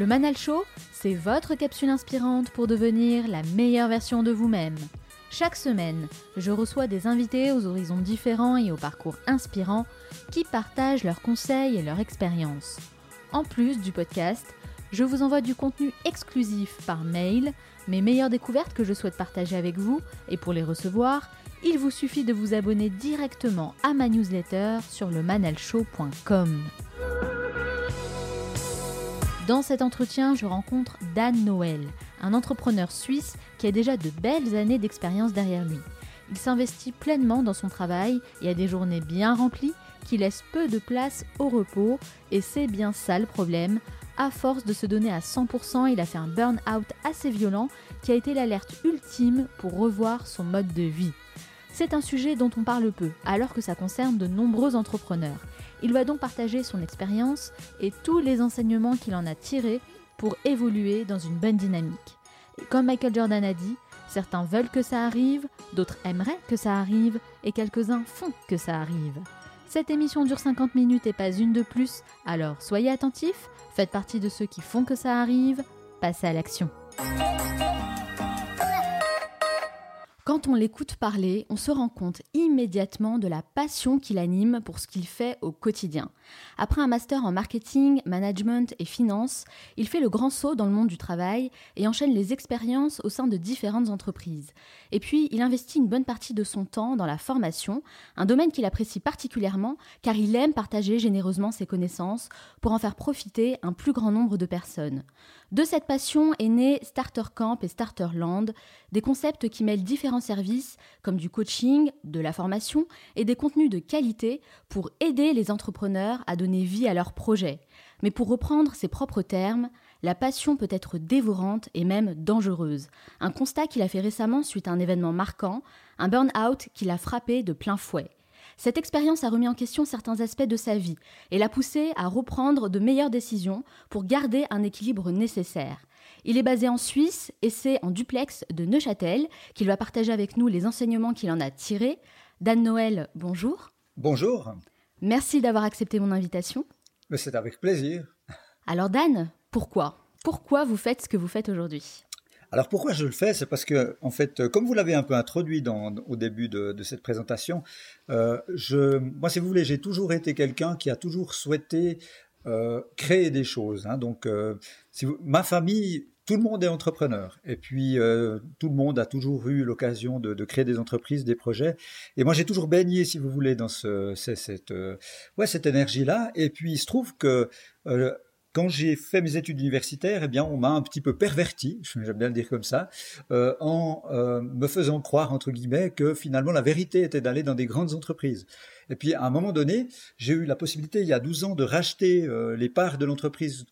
Le Manal Show, c'est votre capsule inspirante pour devenir la meilleure version de vous-même. Chaque semaine, je reçois des invités aux horizons différents et aux parcours inspirants qui partagent leurs conseils et leurs expériences. En plus du podcast, je vous envoie du contenu exclusif par mail, mes meilleures découvertes que je souhaite partager avec vous, et pour les recevoir, il vous suffit de vous abonner directement à ma newsletter sur le manalshow.com. Dans cet entretien, je rencontre Dan Noël, un entrepreneur suisse qui a déjà de belles années d'expérience derrière lui. Il s'investit pleinement dans son travail et a des journées bien remplies qui laissent peu de place au repos et c'est bien ça le problème. À force de se donner à 100%, il a fait un burn-out assez violent qui a été l'alerte ultime pour revoir son mode de vie. C'est un sujet dont on parle peu, alors que ça concerne de nombreux entrepreneurs. Il va donc partager son expérience et tous les enseignements qu'il en a tirés pour évoluer dans une bonne dynamique. Comme Michael Jordan a dit, certains veulent que ça arrive, d'autres aimeraient que ça arrive, et quelques-uns font que ça arrive. Cette émission dure 50 minutes et pas une de plus, alors soyez attentifs, faites partie de ceux qui font que ça arrive, passez à l'action. Quand on l'écoute parler, on se rend compte immédiatement de la passion qu'il anime pour ce qu'il fait au quotidien. Après un master en marketing, management et finance, il fait le grand saut dans le monde du travail et enchaîne les expériences au sein de différentes entreprises. Et puis, il investit une bonne partie de son temps dans la formation, un domaine qu'il apprécie particulièrement car il aime partager généreusement ses connaissances pour en faire profiter un plus grand nombre de personnes. De cette passion est né Starter Camp et Starter Land, des concepts qui mêlent différents services comme du coaching, de la formation et des contenus de qualité pour aider les entrepreneurs à donner vie à leurs projets. Mais pour reprendre ses propres termes, la passion peut être dévorante et même dangereuse. Un constat qu'il a fait récemment suite à un événement marquant, un burn-out qui l'a frappé de plein fouet. Cette expérience a remis en question certains aspects de sa vie et l'a poussé à reprendre de meilleures décisions pour garder un équilibre nécessaire. Il est basé en Suisse et c'est en duplex de Neuchâtel qu'il va partager avec nous les enseignements qu'il en a tirés. Dan Noël, bonjour. Bonjour. Merci d'avoir accepté mon invitation. C'est avec plaisir. Alors Dan, pourquoi? Pourquoi vous faites ce que vous faites aujourd'hui? Alors pourquoi je le fais? C'est parce que, en fait, comme vous l'avez un peu introduit dans, au début de, cette présentation, euh, je, moi, si vous voulez, j'ai toujours été quelqu'un qui a toujours souhaité euh, créer des choses. Hein. donc, euh, si ma famille, tout le monde est entrepreneur. Et puis, tout le monde a toujours eu l'occasion de, de, créer des entreprises, des projets. Et moi, j'ai toujours baigné, si vous voulez, dans ce, cette, ouais, cette énergie-là. Et puis, il se trouve que quand j'ai fait mes études universitaires, eh bien, on m'a un petit peu perverti, j'aime bien le dire comme ça, euh, en euh, me faisant croire entre guillemets que finalement la vérité était d'aller dans des grandes entreprises. Et puis à un moment donné, j'ai eu la possibilité il y a 12 ans de racheter euh, les parts de l'entreprise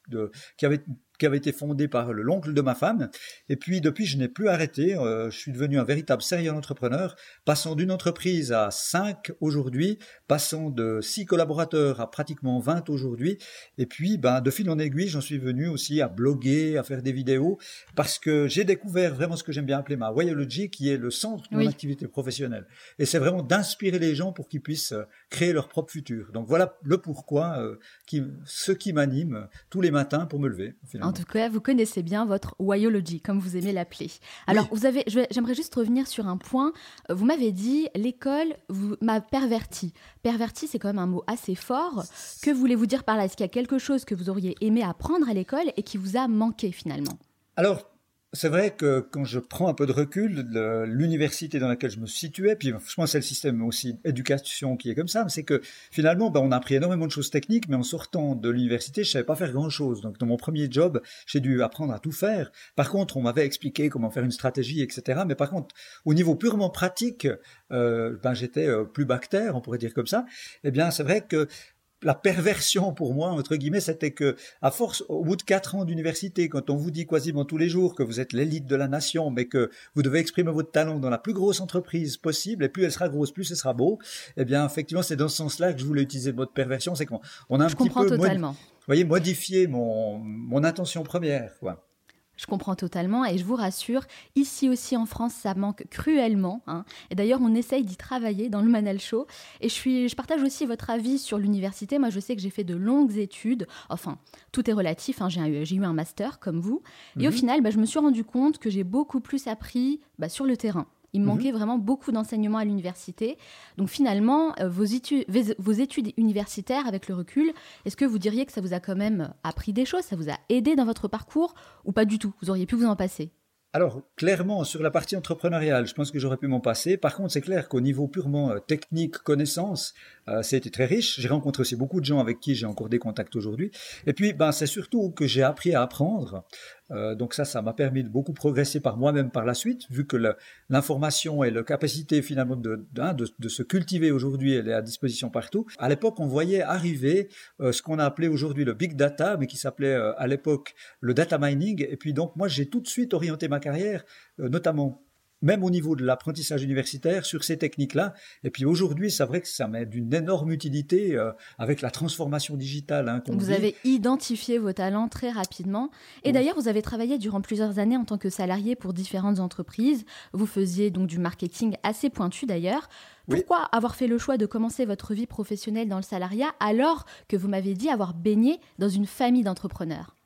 qui avait qui avait été fondée par l'oncle de ma femme. Et puis depuis, je n'ai plus arrêté. Euh, je suis devenu un véritable sérieux entrepreneur, passant d'une entreprise à 5 aujourd'hui, passant de 6 collaborateurs à pratiquement 20 aujourd'hui. Et puis, ben, de fil en aiguille, j'en suis venu aussi à bloguer, à faire des vidéos, parce que j'ai découvert vraiment ce que j'aime bien appeler ma Wayology, qui est le centre de mon activité professionnelle. Et c'est vraiment d'inspirer les gens pour qu'ils puissent euh, créer leur propre futur. Donc voilà le pourquoi, euh, qui, ce qui m'anime tous les matins pour me lever. Finalement En tout cas, vous connaissez bien votre whyology, comme vous aimez l'appeler. Alors, vous avez, j'aimerais juste revenir sur un point. Vous m'avez dit, l'école m'a perverti. Perverti, c'est quand même un mot assez fort. Que voulez-vous dire par là? Est-ce qu'il y a quelque chose que vous auriez aimé apprendre à l'école et qui vous a manqué finalement? Alors, c'est vrai que quand je prends un peu de recul, l'université dans laquelle je me situais, puis je pense c'est le système aussi éducation qui est comme ça, c'est que finalement, ben, on a appris énormément de choses techniques, mais en sortant de l'université, je savais pas faire grand-chose. Donc dans mon premier job, j'ai dû apprendre à tout faire. Par contre, on m'avait expliqué comment faire une stratégie, etc. Mais par contre, au niveau purement pratique, euh, ben, j'étais euh, plus bactère, on pourrait dire comme ça. Eh bien, c'est vrai que la perversion pour moi, entre guillemets, c'était que, à force, au bout de quatre ans d'université, quand on vous dit quasiment tous les jours que vous êtes l'élite de la nation, mais que vous devez exprimer votre talent dans la plus grosse entreprise possible, et plus elle sera grosse, plus ce sera beau, eh bien, effectivement, c'est dans ce sens-là que je voulais utiliser le mot de perversion, c'est qu'on a un petit peu, voyez, modifié mon, mon intention première, quoi. Je comprends totalement et je vous rassure, ici aussi en France, ça manque cruellement. Hein. Et d'ailleurs, on essaye d'y travailler dans le Manal Show. Et je, suis, je partage aussi votre avis sur l'université. Moi, je sais que j'ai fait de longues études. Enfin, tout est relatif. Hein. J'ai eu, eu, un master comme vous. Et au mhm. final, bah, je me suis rendu compte que j'ai beaucoup plus appris bah, sur le terrain. Il me mhm. manquait vraiment beaucoup d'enseignements à l'université. Donc finalement, euh, vos, études, vos études universitaires, avec le recul, est-ce que vous diriez que ça vous a quand même appris des choses Ça vous a aidé dans votre parcours ou pas du tout? Vous auriez pu vous en passer? Alors, clairement, sur la partie entrepreneuriale, je pense que j'aurais pu m'en passer. Par contre, c'est clair qu'au niveau purement euh, technique, connaissance, euh, ça a été très riche. J'ai rencontré aussi beaucoup de gens avec qui j'ai encore des contacts aujourd'hui. Et puis, ben, c'est surtout que j'ai appris à apprendre. Euh, donc ça, ça m'a permis de beaucoup progresser par moi-même par la suite, vu que l'information et la capacité finalement de, de, se cultiver aujourd'hui, elle est à disposition partout. À l'époque, on voyait arriver euh, ce qu'on a appelé aujourd'hui le big data, mais qui s'appelait euh, à l'époque le data mining. Et puis donc, moi, j'ai tout de suite orienté ma carrière, notamment même au niveau de l'apprentissage universitaire, sur ces techniques-là. Et puis aujourd'hui, c'est vrai que ça met d'une énorme utilité euh, avec la transformation digitale. Hein, vous avez identifié vos talents très rapidement. Et d'ailleurs, vous avez travaillé durant plusieurs années en tant que salarié pour différentes entreprises. Vous faisiez donc du marketing assez pointu d'ailleurs. Pourquoi avoir fait le choix de commencer votre vie professionnelle dans le salariat alors que vous m'avez dit avoir baigné dans une famille d'entrepreneurs?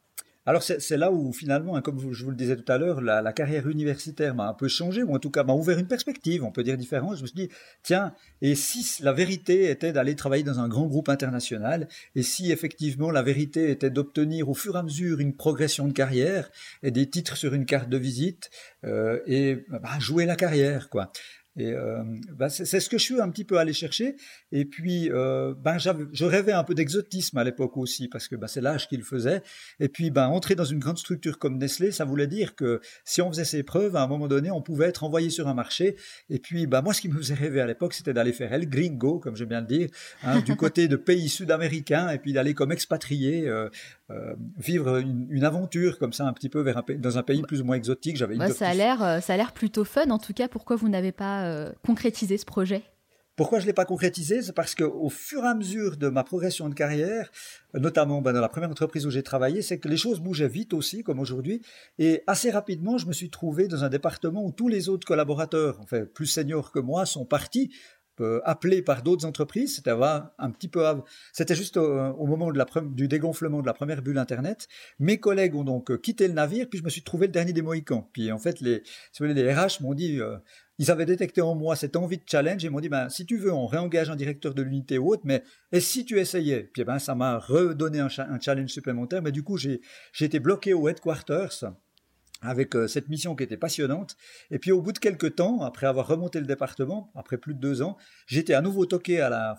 Alors c'est là où finalement, hein, comme je vous le disais tout à l'heure, la, carrière universitaire m'a un peu changé, ou en tout cas m'a ouvert une perspective, on peut dire différente. Je me suis dit, tiens, et si la vérité était d'aller travailler dans un grand groupe international, et si effectivement la vérité était d'obtenir au fur et à mesure une progression de carrière et des titres sur une carte de visite, euh, et bah, jouer la carrière, quoi. Et euh, ben c'est ce que je suis un petit peu allé chercher. Et puis, euh, ben je rêvais un peu d'exotisme à l'époque aussi, parce que ben, c'est l'âge qu'il faisait. Et puis, ben entrer dans une grande structure comme Nestlé, ça voulait dire que si on faisait ses preuves, à un moment donné, on pouvait être envoyé sur un marché. Et puis, ben moi, ce qui me faisait rêver à l'époque, c'était d'aller faire El Gringo, comme j'aime bien le dire, hein, du côté de pays sud-américains, et puis d'aller comme expatrié euh, euh, vivre une, aventure comme ça un petit peu vers un, dans un pays plus ou moins exotique. J'avais ça a l'air ça a l'air plutôt fun. En tout cas, pourquoi vous n'avez pas concrétisé ce projet? Pourquoi je ne l'ai pas concrétisé? C'est parce qu'au fur et à mesure de ma progression de carrière, notamment ben, dans la première entreprise où j'ai travaillé, c'est que les choses bougeaient vite aussi, comme aujourd'hui. Et assez rapidement, je me suis trouvé dans un département où tous les autres collaborateurs, enfin plus seniors que moi, sont partis euh, appelé par d'autres entreprises. C'était un petit peu, c'était juste au, moment de la, du dégonflement de la première bulle Internet. Mes collègues ont donc quitté le navire, puis je me suis trouvé le dernier des Mohicans. Puis en fait, les, les RH m'ont dit, euh, ils avaient détecté en moi cette envie de challenge et m'ont dit, ben, si tu veux, on réengage un directeur de l'unité ou autre, mais et si tu essayais? Puis ben, ça m'a redonné un, challenge supplémentaire, mais du coup, j'ai été bloqué au headquarters avec euh, cette mission qui était passionnante. Et puis au bout de quelques temps, après avoir remonté le département, après plus de deux ans, j'étais à nouveau toqué à la,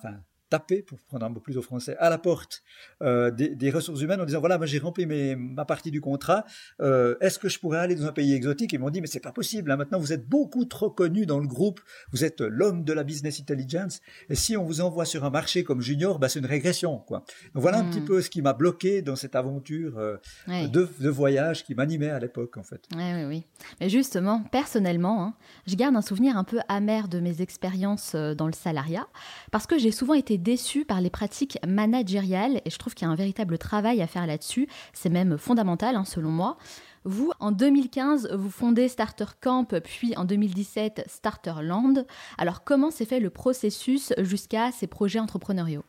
taper, pour prendre un plus au français, à la porte euh, des, ressources humaines en disant voilà, j'ai rempli mes, ma partie du contrat, euh, est-ce que je pourrais aller dans un pays exotique? Ils m'ont dit mais c'est pas possible, hein. maintenant vous êtes beaucoup trop connu dans le groupe, vous êtes l'homme de la business intelligence, et si on vous envoie sur un marché comme junior, bah, c'est une régression. Quoi. Donc voilà un petit hmm. peu ce qui m'a bloqué dans cette aventure euh, de, voyage qui m'animait à l'époque en fait. Oui, oui, oui. Mais justement, personnellement, hein, je garde un souvenir un peu amer de mes expériences dans le salariat, parce que j'ai souvent été déçu par les pratiques managériales et je trouve qu'il y a un véritable travail à faire là-dessus. C'est même fondamental, hein, selon moi. Vous, en 2015, vous fondez Starter Camp, puis en 2017 Starter Land. Alors, comment s'est fait le processus jusqu'à ces projets entrepreneuriaux?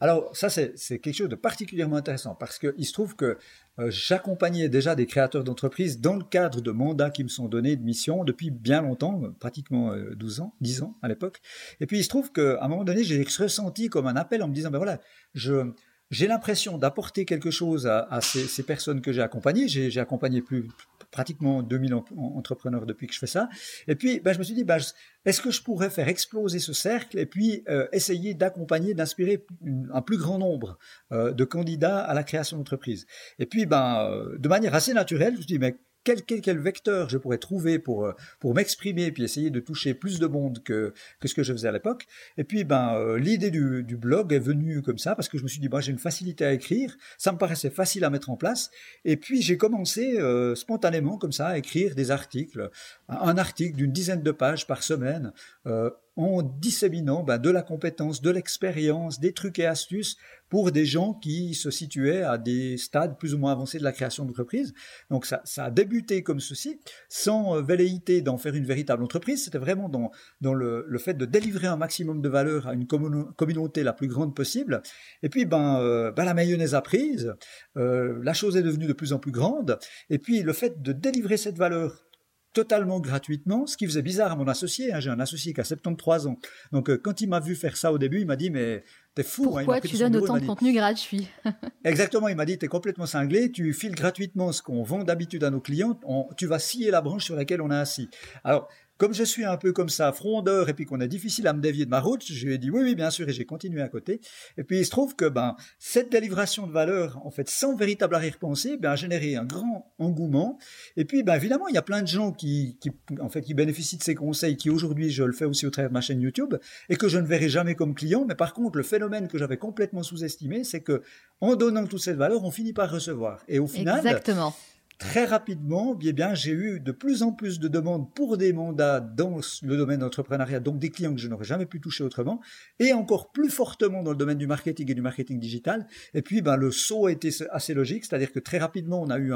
Alors ça, c'est quelque chose de particulièrement intéressant parce qu'il se trouve que euh, j'accompagnais déjà des créateurs d'entreprises dans le cadre de mandats qui me sont donnés de missions depuis bien longtemps, pratiquement 12 ans, 10 ans à l'époque. Et puis il se trouve qu'à un moment donné, j'ai ressenti comme un appel en me disant, ben voilà, je, j'ai l'impression d'apporter quelque chose à, ces, personnes que j'ai accompagnées. J'ai accompagné plus, pratiquement 2000 entrepreneurs depuis que je fais ça. Et puis, ben, je me suis dit, ben, est-ce que je pourrais faire exploser ce cercle et puis euh, essayer d'accompagner, d'inspirer un plus grand nombre euh, de candidats à la création d'entreprise? Et puis, ben, euh, de manière assez naturelle, je me suis dit, mais quel, quel, vecteur je pourrais trouver pour, euh, pour m'exprimer puis essayer de toucher plus de monde que, que ce que je faisais à l'époque. Et puis, ben, euh, l'idée du, du, blog est venue comme ça parce que je me suis dit, ben, j'ai une facilité à écrire, ça me paraissait facile à mettre en place. Et puis, j'ai commencé euh, spontanément comme ça à écrire des articles, un article d'une dizaine de pages par semaine en disséminant ben, de la compétence, de l'expérience, des trucs et astuces pour des gens qui se situaient à des stades plus ou moins avancés de la création d'entreprise. Donc ça, ça, a débuté comme ceci, sans euh, velléité d'en faire une véritable entreprise. C'était vraiment dans, dans le, le, fait de délivrer un maximum de valeur à une communauté la plus grande possible. Et puis, ben, euh, ben la mayonnaise a prise, euh, la chose est devenue de plus en plus grande. Et puis, le fait de délivrer cette valeur totalement gratuitement, ce qui faisait bizarre à mon associé. Hein, j'ai un associé qui a 73 ans. Donc, quand il m'a vu faire ça au début, il m'a dit, mais t'es fou. Hein. Pourquoi tu donnes autant de contenu gratuit? Exactement, il m'a dit, t'es complètement cinglé, tu files gratuitement ce qu'on vend d'habitude à nos clients, tu vas scier la branche sur laquelle on est assis. Alors, comme je suis un peu comme ça, frondeur, et puis qu'on est difficile à me dévier de ma route, je lui ai dit oui, oui, bien sûr, et j'ai continué à côté. Et puis il se trouve que ben, cette délivration de valeur, en fait, sans véritable arrière-pensée, ben, a généré un grand engouement. Et puis, ben, évidemment, il y a plein de gens qui, qui, en fait, qui bénéficient de ces conseils, qui aujourd'hui, je le fais aussi au travers de ma chaîne YouTube, et que je ne verrai jamais comme client. Mais par contre, le phénomène que j'avais complètement sous-estimé, c'est que en donnant toute cette valeur, on finit par recevoir. Et au final, Exactement très rapidement, eh bien, j'ai eu de plus en plus de demandes pour des mandats dans le domaine d'entrepreneuriat, donc des clients que je n'aurais jamais pu toucher autrement, et encore plus fortement dans le domaine du marketing et du marketing digital. Et puis, ben, le saut a été assez logique, c'est-à-dire que très rapidement, on a eu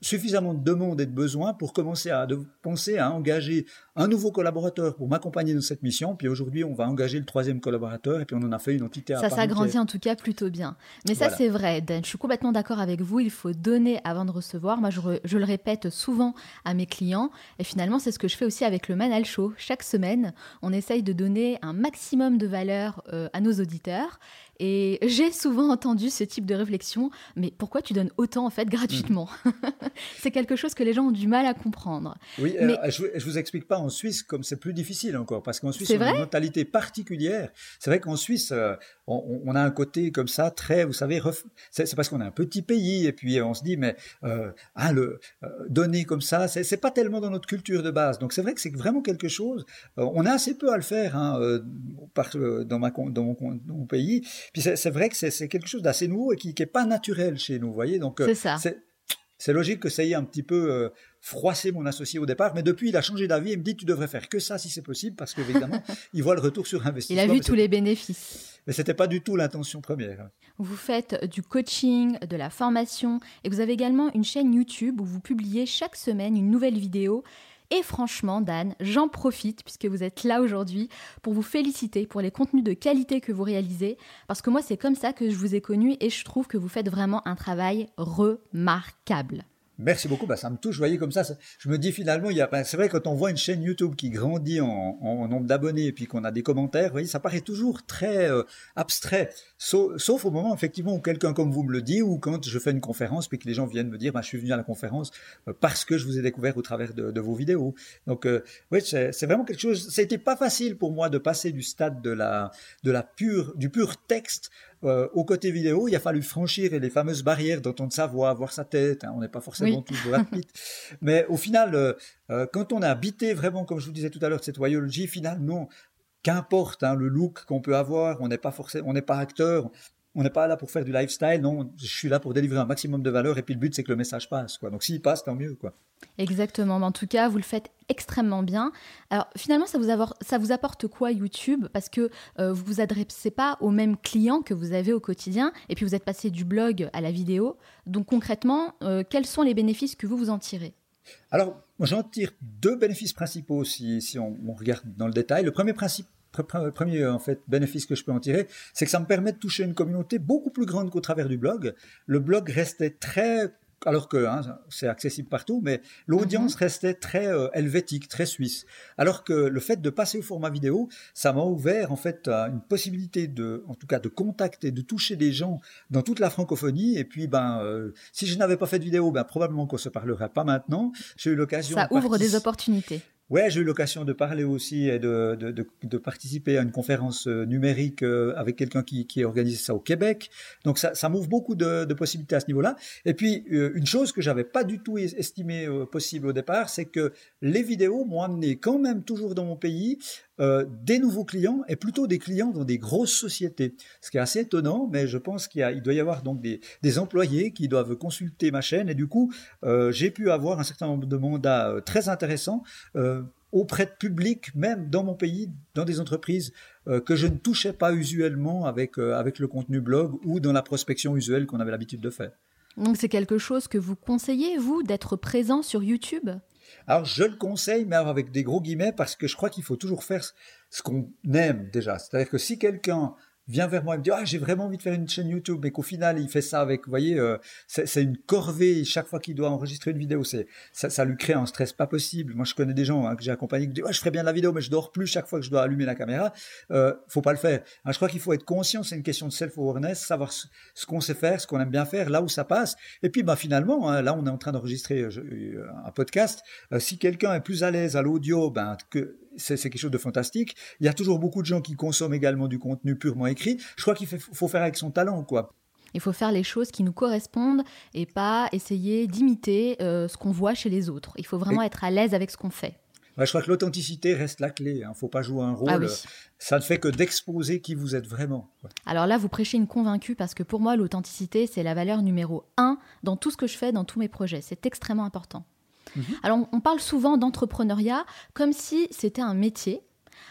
suffisamment de demandes et de besoins pour commencer à penser à engager un nouveau collaborateur pour m'accompagner dans cette mission. Puis aujourd'hui, on va engager le troisième collaborateur, et puis on en a fait une entité à Ça s'agrandit en tout cas plutôt bien. Mais ça, c'est vrai, Dan. Je suis complètement d'accord avec vous. Il faut donner avant de recevoir. Moi, je, le répète souvent à mes clients. Et finalement, c'est ce que je fais aussi avec le Manal Show. Chaque semaine, on essaye de donner un maximum de valeur euh, à nos auditeurs. Et j'ai souvent entendu ce type de réflexion, mais pourquoi tu donnes autant en fait gratuitement? C'est quelque chose que les gens ont du mal à comprendre. Oui, euh, je, ne vous explique pas en Suisse comme c'est plus difficile encore, parce qu'en Suisse on a une mentalité particulière. C'est vrai qu'en Suisse euh, on, a un côté comme ça très, vous savez, c'est parce qu'on est un petit pays et puis on se dit mais euh, hein, le donner comme ça, c'est pas tellement dans notre culture de base. Donc c'est vrai que c'est vraiment quelque chose. on a assez peu à le faire hein, dans, ma, dans mon pays. Puis c'est vrai que c'est quelque chose d'assez nouveau et qui n'est pas naturel chez nous, vous voyez. Donc euh, c'est logique que ça ait un petit peu euh, froissé mon associé au départ, mais depuis il a changé d'avis. Il me dit tu devrais faire que ça si c'est possible parce qu'évidemment il voit le retour sur investissement. Il a vu tous les bénéfices. Mais c'était pas du tout l'intention première. Vous faites du coaching, de la formation et vous avez également une chaîne YouTube où vous publiez chaque semaine une nouvelle vidéo et franchement, Dan, j'en profite puisque vous êtes là aujourd'hui pour vous féliciter pour les contenus de qualité que vous réalisez, parce que moi c'est comme ça que je vous ai connu et je trouve que vous faites vraiment un travail remarquable. Merci beaucoup, bah, ça me touche, voyez, comme ça, je me dis finalement, bah, c'est vrai, quand on voit une chaîne YouTube qui grandit en, nombre d'abonnés et puis qu'on a des commentaires, voyez, ça paraît toujours très euh, abstrait, sauf, au moment, effectivement, où quelqu'un comme vous me le dit, ou quand je fais une conférence, puis que les gens viennent me dire, bah, je suis venu à la conférence euh, parce que je vous ai découvert au travers de, vos vidéos. Donc, euh, oui, c'est, vraiment quelque chose, ça n'était pas facile pour moi de passer du stade de la, de la pure, du pur texte euh, au côté vidéo, il a fallu franchir les fameuses barrières d'entendre sa voix, voir sa tête. Hein. on n'est pas forcément tous rapides. Mais au final, euh, euh, quand on a habité vraiment, comme je vous disais tout à l'heure, cette voyologie, finalement, qu'importe hein, le look qu'on peut avoir, on n'est pas forcément, on n'est pas acteur, on n'est pas là pour faire du lifestyle, non, je suis là pour délivrer un maximum de valeur et puis le but c'est que le message passe, quoi. Donc s'il passe, tant mieux, quoi. Exactement, mais en tout cas, vous le faites extrêmement bien. Alors finalement, ça vous, ça vous apporte quoi YouTube? Parce que euh, vous vous adressez pas aux mêmes clients que vous avez au quotidien, et puis vous êtes passé du blog à la vidéo. Donc concrètement, euh, quels sont les bénéfices que vous vous en tirez? Alors, j'en tire deux bénéfices principaux si, si on, on, regarde dans le détail. Le premier principe premier en fait bénéfice que je peux en tirer, c'est que ça me permet de toucher une communauté beaucoup plus grande qu'au travers du blog. Le blog restait très alors que hein, c'est accessible partout, mais l'audience mhm. restait très euh, helvétique, très suisse. Alors que le fait de passer au format vidéo, ça m'a ouvert en fait une possibilité de, en tout cas, de contacter, de toucher des gens dans toute la francophonie. Et puis, ben, euh, si je n'avais pas fait de vidéo, ben probablement qu'on se parlerait pas maintenant. J'ai eu l'occasion. Ça ouvre des opportunités. Ouais, j'ai eu l'occasion de parler aussi et de, de, de, de, participer à une conférence euh, numérique euh, avec quelqu'un qui, qui organise ça au Québec. Donc ça, ça m'ouvre beaucoup de, de, possibilités à ce niveau-là. Et puis euh, une chose que j'avais pas du tout estimé possible au départ, c'est que les vidéos m'ont amené quand même toujours dans mon pays euh, des nouveaux clients et plutôt des clients dans des grosses sociétés. Ce qui est assez étonnant, mais je pense qu'il il doit y avoir donc des, employés qui doivent consulter ma chaîne et du coup, euh, j'ai pu avoir un certain nombre de mandats euh, très intéressants auprès de public, même dans mon pays, dans des entreprises que je ne touchais pas usuellement avec, avec le contenu blog ou dans la prospection usuelle qu'on avait l'habitude de faire. Donc c'est quelque chose que vous conseillez, vous, d'être présent sur YouTube? Alors je le conseille, mais avec des gros guillemets, parce que je crois qu'il faut toujours faire ce qu'on aime déjà. C'est-à-dire que si quelqu'un vient vers moi et me dit ah j'ai vraiment envie de faire une chaîne YouTube mais qu'au final il fait ça avec vous voyez euh, c'est une corvée chaque fois qu'il doit enregistrer une vidéo c'est ça, ça, lui crée un stress pas possible. Moi je connais des gens hein, que j'ai accompagnés qui disent je ferais bien de la vidéo mais je dors plus chaque fois que je dois allumer la caméra. Euh, faut pas le faire. Hein, je crois qu'il faut être conscient c'est une question de self awareness savoir ce, qu'on sait faire ce qu'on aime bien faire là où ça passe. Et puis bah finalement hein, là on est en train d'enregistrer euh, un podcast. Euh, si quelqu'un est plus à l'aise à l'audio ben que c'est quelque chose de fantastique. Il y a toujours beaucoup de gens qui consomment également du contenu purement écrit. Je crois qu'il faut faire avec son talent, quoi. Il faut faire les choses qui nous correspondent et pas essayer d'imiter euh, ce qu'on voit chez les autres. Il faut vraiment être à l'aise avec ce qu'on fait. je crois que l'authenticité reste la clé. Il hein. ne faut pas jouer un ah rôle. Ça ne fait que d'exposer qui vous êtes vraiment. Alors là, vous prêchez une convaincue parce que pour moi, l'authenticité, c'est la valeur numéro un dans tout ce que je fais, dans tous mes projets. C'est extrêmement important. Mhm. Alors, on parle souvent d'entrepreneuriat comme si c'était un métier,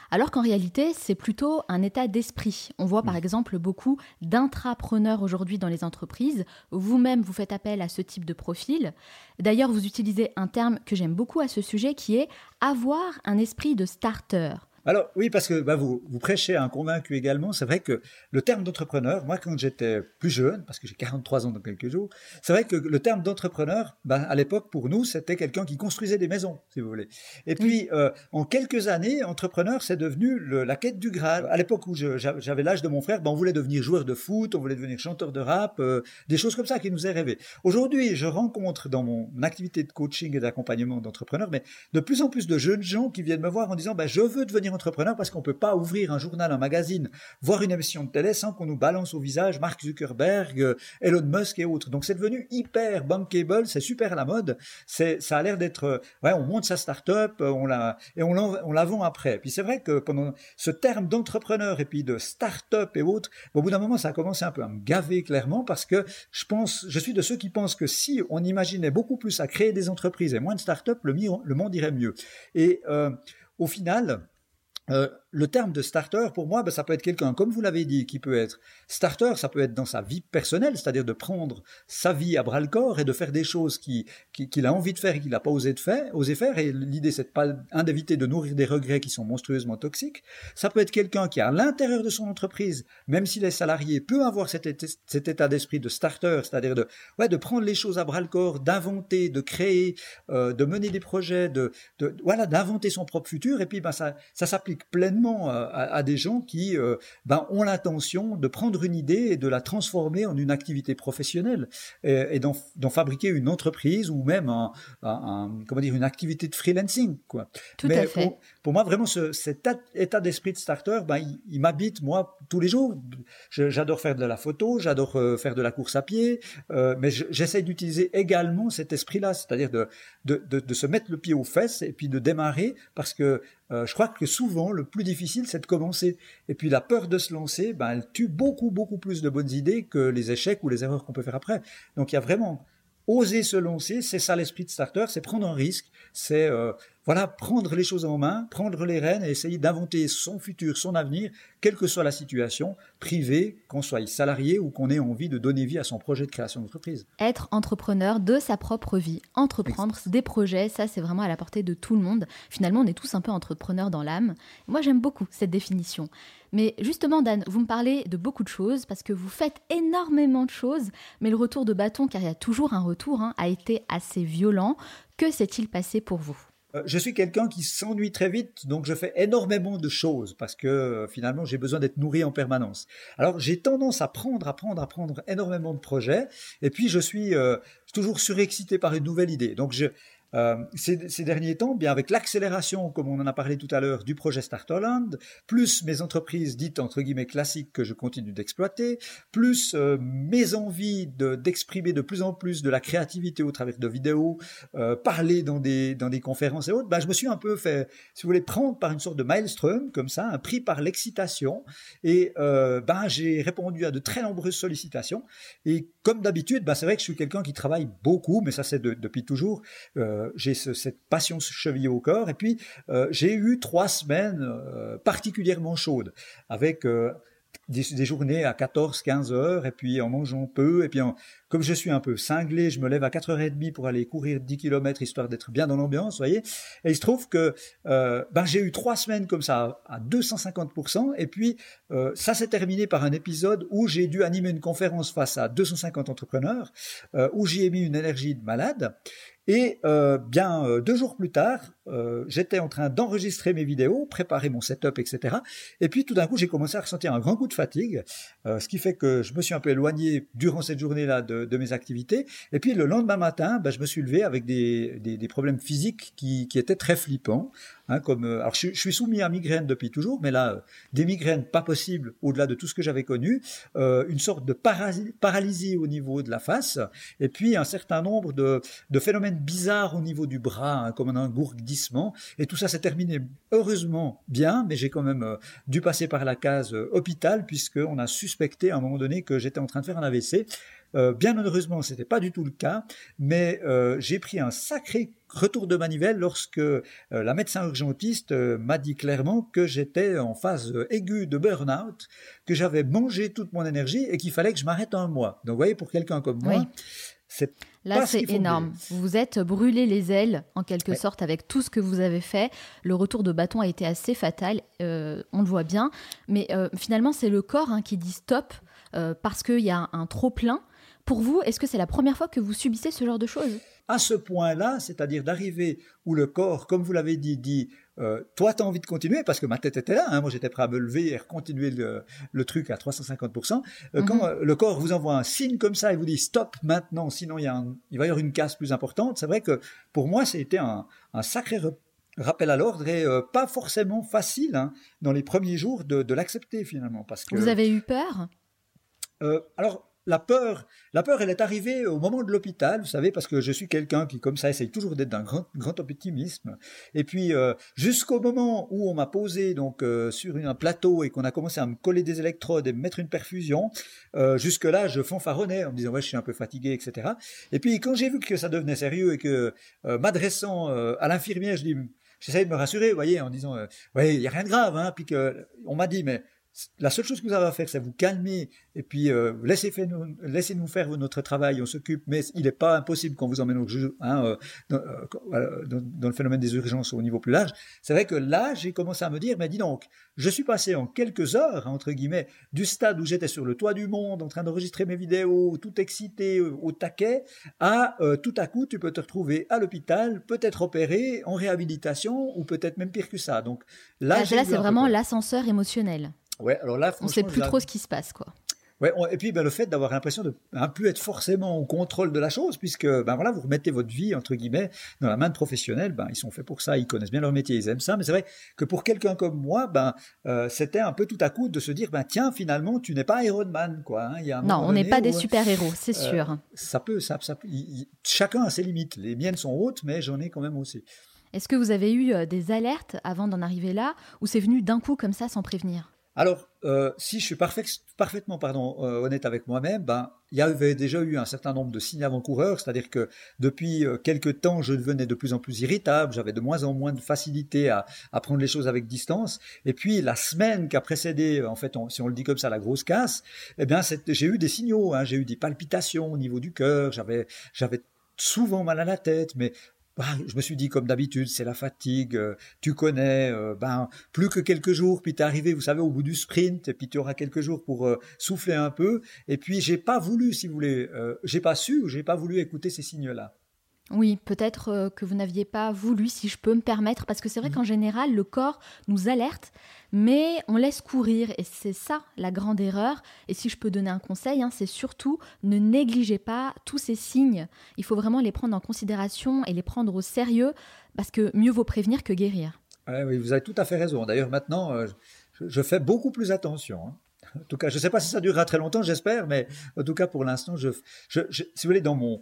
alors qu'en réalité, c'est plutôt un état d'esprit. On voit par mhm. exemple beaucoup d'intrapreneurs aujourd'hui dans les entreprises. Vous-même, vous faites appel à ce type de profil. D'ailleurs, vous utilisez un terme que j'aime beaucoup à ce sujet qui est avoir un esprit de starter. Alors oui, parce que bah, vous, vous prêchez un convaincu également. C'est vrai que le terme d'entrepreneur, moi quand j'étais plus jeune, parce que j'ai 43 ans dans quelques jours, c'est vrai que le terme d'entrepreneur, bah, à l'époque pour nous, c'était quelqu'un qui construisait des maisons, si vous voulez. Et puis euh, en quelques années, entrepreneur, c'est devenu le, la quête du Graal. À l'époque où j'avais l'âge de mon frère, bah, on voulait devenir joueur de foot, on voulait devenir chanteur de rap, euh, des choses comme ça qui nous est rêvé. Aujourd'hui, je rencontre dans mon activité de coaching et d'accompagnement d'entrepreneurs, mais de plus en plus de jeunes gens qui viennent me voir en disant, bah, je veux devenir entrepreneur parce qu'on peut pas ouvrir un journal, un magazine, voir une émission de télé sans qu'on nous balance au visage Mark Zuckerberg, euh, Elon Musk et autres. Donc c'est devenu hyper bankable, c'est super à la mode. C'est, ça a l'air d'être, euh, ouais, on monte sa start-up, euh, on la, et on, on la vend après. Puis c'est vrai que pendant ce terme d'entrepreneur et puis de start-up et autres, au bout d'un moment, ça a commencé un peu à me gaver clairement parce que je pense, je suis de ceux qui pensent que si on imaginait beaucoup plus à créer des entreprises et moins de start-up, le, le monde irait mieux. Et au final, euh, le terme de starter, pour moi, ben, ça peut être quelqu'un, comme vous l'avez dit, qui peut être starter, ça peut être dans sa vie personnelle, c'est-à-dire de prendre sa vie à bras le corps et de faire des choses qu'il qui, a envie de faire et qu'il n'a pas osé, de faire, osé faire. Et l'idée, c'est pas d'éviter de nourrir des regrets qui sont monstrueusement toxiques. Ça peut être quelqu'un qui, à l'intérieur de son entreprise, même s'il est salarié, peut avoir cet, cet état d'esprit de starter, c'est-à-dire de, ouais, de prendre les choses à bras le corps, d'inventer, de créer, euh, de mener des projets, de, de voilà, d'inventer son propre futur. Et puis, ben, ça, ça s'applique pleinement euh, à, des gens qui euh, ben, ont l'intention de prendre une idée et de la transformer en une activité professionnelle et, d'en fabriquer une entreprise ou même un, comment dire, une activité de freelancing. Quoi. Tout à fait. Pour, moi, vraiment, ce, cet état d'esprit de starter, ben, il, m'habite, moi, tous les jours. J'adore faire de la photo, j'adore euh, faire de la course à pied, mais j'essaie d'utiliser également cet esprit-là, c'est-à-dire de, de, de, de, se mettre le pied aux fesses et puis de démarrer parce que euh, je crois que souvent, le plus difficile, c'est de commencer. Et puis la peur de se lancer, ben, elle tue beaucoup, beaucoup plus de bonnes idées que les échecs ou les erreurs qu'on peut faire après. Donc il y a vraiment oser se lancer, c'est ça l'esprit de starter, c'est prendre un risque, c'est euh, voilà, prendre les choses en main, prendre les rênes et essayer d'inventer son futur, son avenir, quelle que soit la situation, privée, qu'on soit salarié ou qu'on ait envie de donner vie à son projet de création d'entreprise. Être entrepreneur de sa propre vie, entreprendre des projets, ça c'est vraiment à la portée de tout le monde. Finalement, on est tous un peu entrepreneurs dans l'âme. Moi, j'aime beaucoup cette définition. Mais justement, Dan, vous me parlez de beaucoup de choses parce que vous faites énormément de choses, mais le retour de bâton, car il y a toujours un retour, hein, a été assez violent. Que s'est-il passé pour vous? Je suis quelqu'un qui s'ennuie très vite, donc je fais énormément de choses parce que euh, finalement j'ai besoin d'être nourri en permanence. Alors j'ai tendance à prendre, à prendre, à prendre énormément de projets, et puis je suis euh, toujours surexcité par une nouvelle idée. Donc je, euh, ces, derniers temps, bien avec l'accélération, comme on en a parlé tout à l'heure, du projet Start plus mes entreprises dites entre guillemets classiques que je continue d'exploiter, plus euh, mes envies d'exprimer de, plus en plus de la créativité au travers de vidéos, euh, parler dans des, dans des conférences et autres, ben, je me suis un peu fait, si vous voulez, prendre par une sorte de maelstrom, comme ça, un prix par l'excitation, et ben, j'ai répondu à de très nombreuses sollicitations, et comme d'habitude, ben, c'est vrai que je suis quelqu'un qui travaille beaucoup, mais ça c'est depuis toujours. Euh, j'ai cette passion chevillée au corps. Et puis, euh, j'ai eu trois semaines euh, particulièrement chaudes, avec des, journées à 14, 15 heures, et puis en mangeant peu, et puis comme je suis un peu cinglé, je me lève à 4h30 pour aller courir 10 km histoire d'être bien dans l'ambiance, voyez. Et il se trouve que ben, j'ai eu trois semaines comme ça à 250%, et puis ça s'est terminé par un épisode où j'ai dû animer une conférence face à 250 entrepreneurs, où j'y ai mis une énergie de malade, et euh, bien euh, deux jours plus tard, euh, j'étais en train d'enregistrer mes vidéos, préparer mon setup, etc. Et puis tout d'un coup, j'ai commencé à ressentir un grand coup de fatigue, ce qui fait que je me suis un peu éloigné durant cette journée-là de, mes activités. Et puis le lendemain matin, ben, je me suis levé avec des, des, problèmes physiques qui, qui, étaient très flippants. Hein, comme, alors je, suis soumis à migraine depuis toujours, mais là, des migraines pas possibles au-delà de tout ce que j'avais connu, une sorte de paralysie au niveau de la face, et puis un certain nombre de, de phénomènes bizarre au niveau du bras, hein, comme un Et tout ça s'est terminé heureusement bien, mais j'ai quand même euh, dû passer par la case euh, hôpital puisqu'on a suspecté à un moment donné que j'étais en train de faire un AVC. Euh, bien heureusement, c'était pas du tout le cas, mais j'ai pris un sacré retour de manivelle lorsque la médecin urgentiste m'a dit clairement que j'étais en phase aiguë de burn-out, que j'avais mangé toute mon énergie et qu'il fallait que je m'arrête un mois. Donc, vous voyez, pour quelqu'un comme moi, c'est Là, c'est énorme. Vous êtes brûlé les ailes, en quelque sorte, avec tout ce que vous avez fait. Le retour de bâton a été assez fatal, euh, on le voit bien. Mais euh, finalement, c'est le corps hein, qui dit stop euh, parce qu'il y a un, trop plein. Pour vous, est-ce que c'est la première fois que vous subissez ce genre de choses? À ce point-là, c'est-à-dire d'arriver où le corps, comme vous l'avez dit, dit euh, toi, tu as envie de continuer parce que ma tête était là. Hein. moi, j'étais prêt à me lever et continuer le, le truc à 350%. Euh, quand mhm. euh, le corps vous envoie un signe comme ça et vous dit stop maintenant, sinon il, y a il va y avoir une casse plus importante, c'est vrai que pour moi, c'était un, un sacré rappel à l'ordre et pas forcément facile hein, dans les premiers jours de, de l'accepter finalement. Parce que, vous avez eu peur? Alors, la peur, la peur, elle est arrivée au moment de l'hôpital, vous savez, parce que je suis quelqu'un qui, comme ça, essaye toujours d'être d'un grand, grand optimisme. Et puis, euh, jusqu'au moment où on m'a posé donc euh, sur un plateau et qu'on a commencé à me coller des électrodes et me mettre une perfusion, euh, jusque-là, je fanfaronnais en me disant ouais, je suis un peu fatigué, etc. Et puis, quand j'ai vu que ça devenait sérieux et que m'adressant à l'infirmière, je dis j'essayais de me rassurer, vous voyez, en disant ouais, il y a rien de grave, hein. Puis que on m'a dit mais la seule chose que vous avez à faire, c'est vous calmer et puis euh, laissez, nous, laissez, nous, faire notre travail, on s'occupe, mais il n'est pas impossible qu'on vous emmène au jeu, hein, euh, euh, dans, dans, le phénomène des urgences au niveau plus large. C'est vrai que là, j'ai commencé à me dire, mais dis donc, je suis passé en quelques heures, entre guillemets, du stade où j'étais sur le toit du monde, en train d'enregistrer mes vidéos, tout excité, au taquet, à tout à coup, tu peux te retrouver à l'hôpital, peut-être opéré, en réhabilitation, ou peut-être même pire que ça. Donc là, là c'est vraiment l'ascenseur émotionnel. Ouais, alors là, on sait plus trop ce qui se passe, quoi. Ouais, et puis ben, le fait d'avoir l'impression de ne hein, plus être forcément au contrôle de la chose, puisque ben voilà, vous remettez votre vie entre guillemets dans la main de professionnels. Ben ils sont faits pour ça, ils connaissent bien leur métier, ils aiment ça. Mais c'est vrai que pour quelqu'un comme moi, ben euh, c'était un peu tout à coup de se dire ben tiens finalement tu n'es pas Iron Man quoi. Hein. Il y a non, on n'est pas des super héros, c'est euh, sûr. Ça peut, ça, ça chacun a ses limites. Les miennes sont hautes, mais j'en ai quand même aussi. Est-ce que vous avez eu euh, des alertes avant d'en arriver là, ou c'est venu d'un coup comme ça sans prévenir? Alors, euh, si je suis parfaitement euh, honnête avec moi-même, ben, il y avait déjà eu un certain nombre de signes avant-coureurs, c'est-à-dire que depuis euh, quelques temps, je devenais de plus en plus irritable, j'avais de moins en moins de facilité à, prendre les choses avec distance. Et puis, la semaine qui a précédé, en fait, si on le dit comme ça, la grosse casse, eh bien, j'ai eu des signaux, hein, j'ai eu des palpitations au niveau du cœur, j'avais souvent mal à la tête, mais bah, je me suis dit, comme d'habitude, c'est la fatigue, euh, tu connais, euh, ben, plus que quelques jours, puis tu es arrivé, vous savez, au bout du sprint, et puis tu auras quelques jours pour euh, souffler un peu. Et puis, j'ai pas voulu, si vous voulez, j'ai pas su ou j'ai pas voulu écouter ces signes-là. Oui, peut-être euh, que vous n'aviez pas voulu, si je peux me permettre, parce que c'est vrai mmh. qu'en général, le corps nous alerte, mais on laisse courir, et c'est ça la grande erreur. Et si je peux donner un conseil, hein, c'est surtout ne négligez pas tous ces signes. Il faut vraiment les prendre en considération et les prendre au sérieux, parce que mieux vaut prévenir que guérir. oui, vous avez tout à fait raison. D'ailleurs, maintenant, euh, je, fais beaucoup plus attention. Hein. En tout cas, je ne sais pas si ça durera très longtemps, j'espère, mais en tout cas, pour l'instant, je, si vous voulez, dans mon,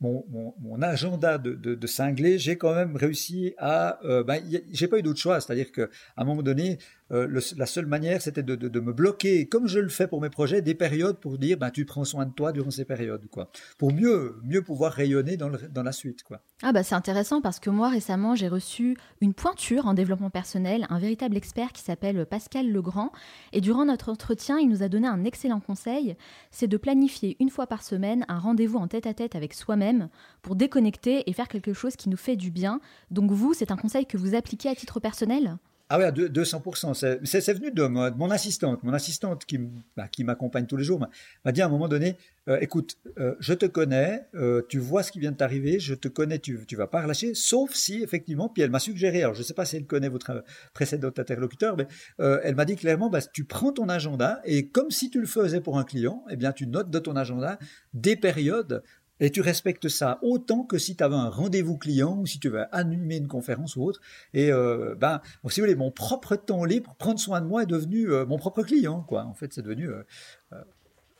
mon, mon, agenda de, de, de j'ai quand même réussi à. Euh, ben, j'ai pas eu d'autre choix, c'est-à-dire qu'à un moment donné, euh, la seule manière, c'était de, me bloquer, comme je le fais pour mes projets, des périodes pour dire, ben, tu prends soin de toi durant ces périodes, quoi, pour mieux, mieux pouvoir rayonner dans, dans la suite, quoi. Ah bah c'est intéressant parce que moi récemment j'ai reçu une pointure en développement personnel, un véritable expert qui s'appelle Pascal Legrand, et durant notre entretien, il nous a donné un excellent conseil, c'est de planifier une fois par semaine un rendez-vous en tête-à-tête avec soi-même pour déconnecter et faire quelque chose qui nous fait du bien. Donc vous, c'est un conseil que vous appliquez à titre personnel? Ah oui, à 200%. C'est venu de, mon assistante. Mon assistante qui, bah, qui m'accompagne tous les jours m'a dit à un moment donné, euh, écoute, euh, je te connais, euh, tu vois ce qui vient de t'arriver, je te connais, tu ne vas pas relâcher, sauf si effectivement, puis elle m'a suggéré, alors je sais pas si elle connaît votre précédent interlocuteur, mais elle m'a dit clairement, bah, tu prends ton agenda et comme si tu le faisais pour un client, eh bien tu notes de ton agenda des périodes et tu respectes ça autant que si tu avais un rendez-vous client ou si tu veux animer une conférence ou autre. Et euh, ben, si vous voulez, mon propre temps libre, prendre soin de moi est devenu euh, mon propre client. Quoi. En fait, c'est devenu. Euh,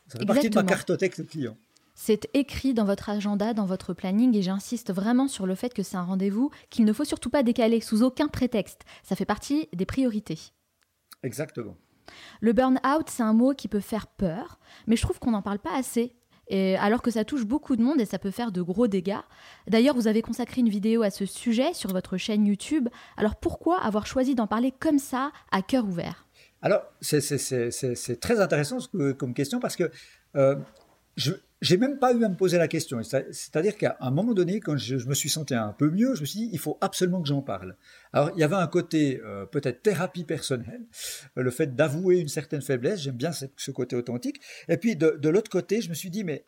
ça fait partie de ma cartothèque de client. C'est écrit dans votre agenda, dans votre planning, et j'insiste vraiment sur le fait que c'est un rendez-vous qu'il ne faut surtout pas décaler sous aucun prétexte. Ça fait partie des priorités. Exactement. Le burn-out, c'est un mot qui peut faire peur, mais je trouve qu'on n'en parle pas assez alors que ça touche beaucoup de monde et ça peut faire de gros dégâts. D'ailleurs, vous avez consacré une vidéo à ce sujet sur votre chaîne YouTube. Alors pourquoi avoir choisi d'en parler comme ça, à cœur ouvert? Alors, c'est très intéressant comme question parce que euh, je, j'ai même pas eu à me poser la question. C'est-à-dire qu'à un moment donné, quand je, me suis senti un peu mieux, je me suis dit, il faut absolument que j'en parle. Alors, il y avait un côté euh, peut-être thérapie personnelle, euh, le fait d'avouer une certaine faiblesse, j'aime bien ce côté authentique. Et puis, de, l'autre côté, je me suis dit, mais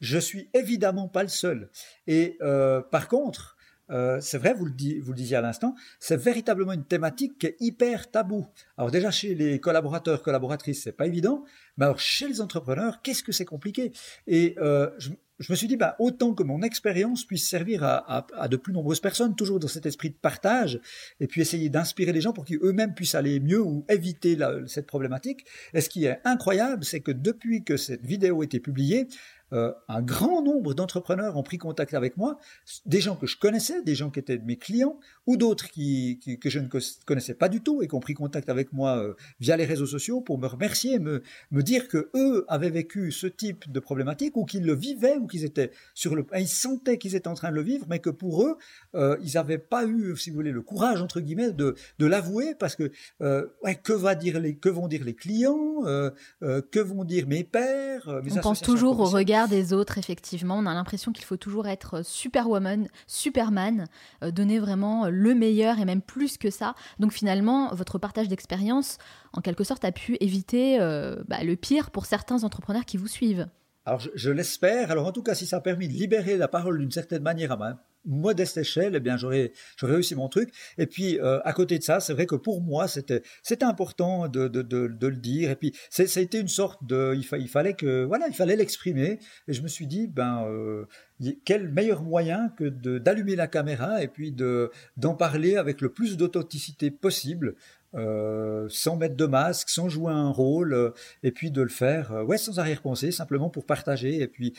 je suis évidemment pas le seul. Et euh, par contre, euh, c'est vrai, vous le, vous le disiez à l'instant, c'est véritablement une thématique qui est hyper tabou. Alors déjà chez les collaborateurs, collaboratrices, c'est pas évident, mais alors chez les entrepreneurs, qu'est-ce que c'est compliqué? Et euh, je, me suis dit, bah, autant que mon expérience puisse servir à, de plus nombreuses personnes, toujours dans cet esprit de partage, et puis essayer d'inspirer les gens pour qu'ils eux-mêmes puissent aller mieux ou éviter cette problématique. Et ce qui est incroyable, c'est que depuis que cette vidéo a été publiée, euh, un grand nombre d'entrepreneurs ont pris contact avec moi, des gens que je connaissais, des gens qui étaient mes clients, ou d'autres qui, que je ne connaissais pas du tout et qui ont pris contact avec moi euh, via les réseaux sociaux pour me remercier, me, me dire que eux avaient vécu ce type de problématique ou qu'ils le vivaient ou qu'ils étaient sur le, ils sentaient qu'ils étaient en train de le vivre, mais que pour eux, euh, ils n'avaient pas eu, si vous voulez, le courage entre guillemets de, de l'avouer parce que ouais, que va dire les, que vont dire les clients, que vont dire mes pères, mes On pense toujours au regard des autres, effectivement. On a l'impression qu'il faut toujours être superwoman, superman, euh, donner vraiment le meilleur et même plus que ça. Donc finalement, votre partage d'expérience, en quelque sorte, a pu éviter euh, bah, le pire pour certains entrepreneurs qui vous suivent. Alors je, l'espère. Alors en tout cas, si ça a permis de libérer la parole d'une certaine manière à ma modeste échelle, eh bien j'aurais réussi mon truc. Et puis euh, à côté de ça, c'est vrai que pour moi c'était c'était important de, le dire. Et puis ça a été une sorte de il, fallait que voilà il fallait l'exprimer. Et je me suis dit ben euh, quel meilleur moyen que d'allumer la caméra et puis de d'en parler avec le plus d'authenticité possible euh, sans mettre de masque, sans jouer un rôle, et puis de le faire, ouais, sans arrière-pensée, simplement pour partager, et puis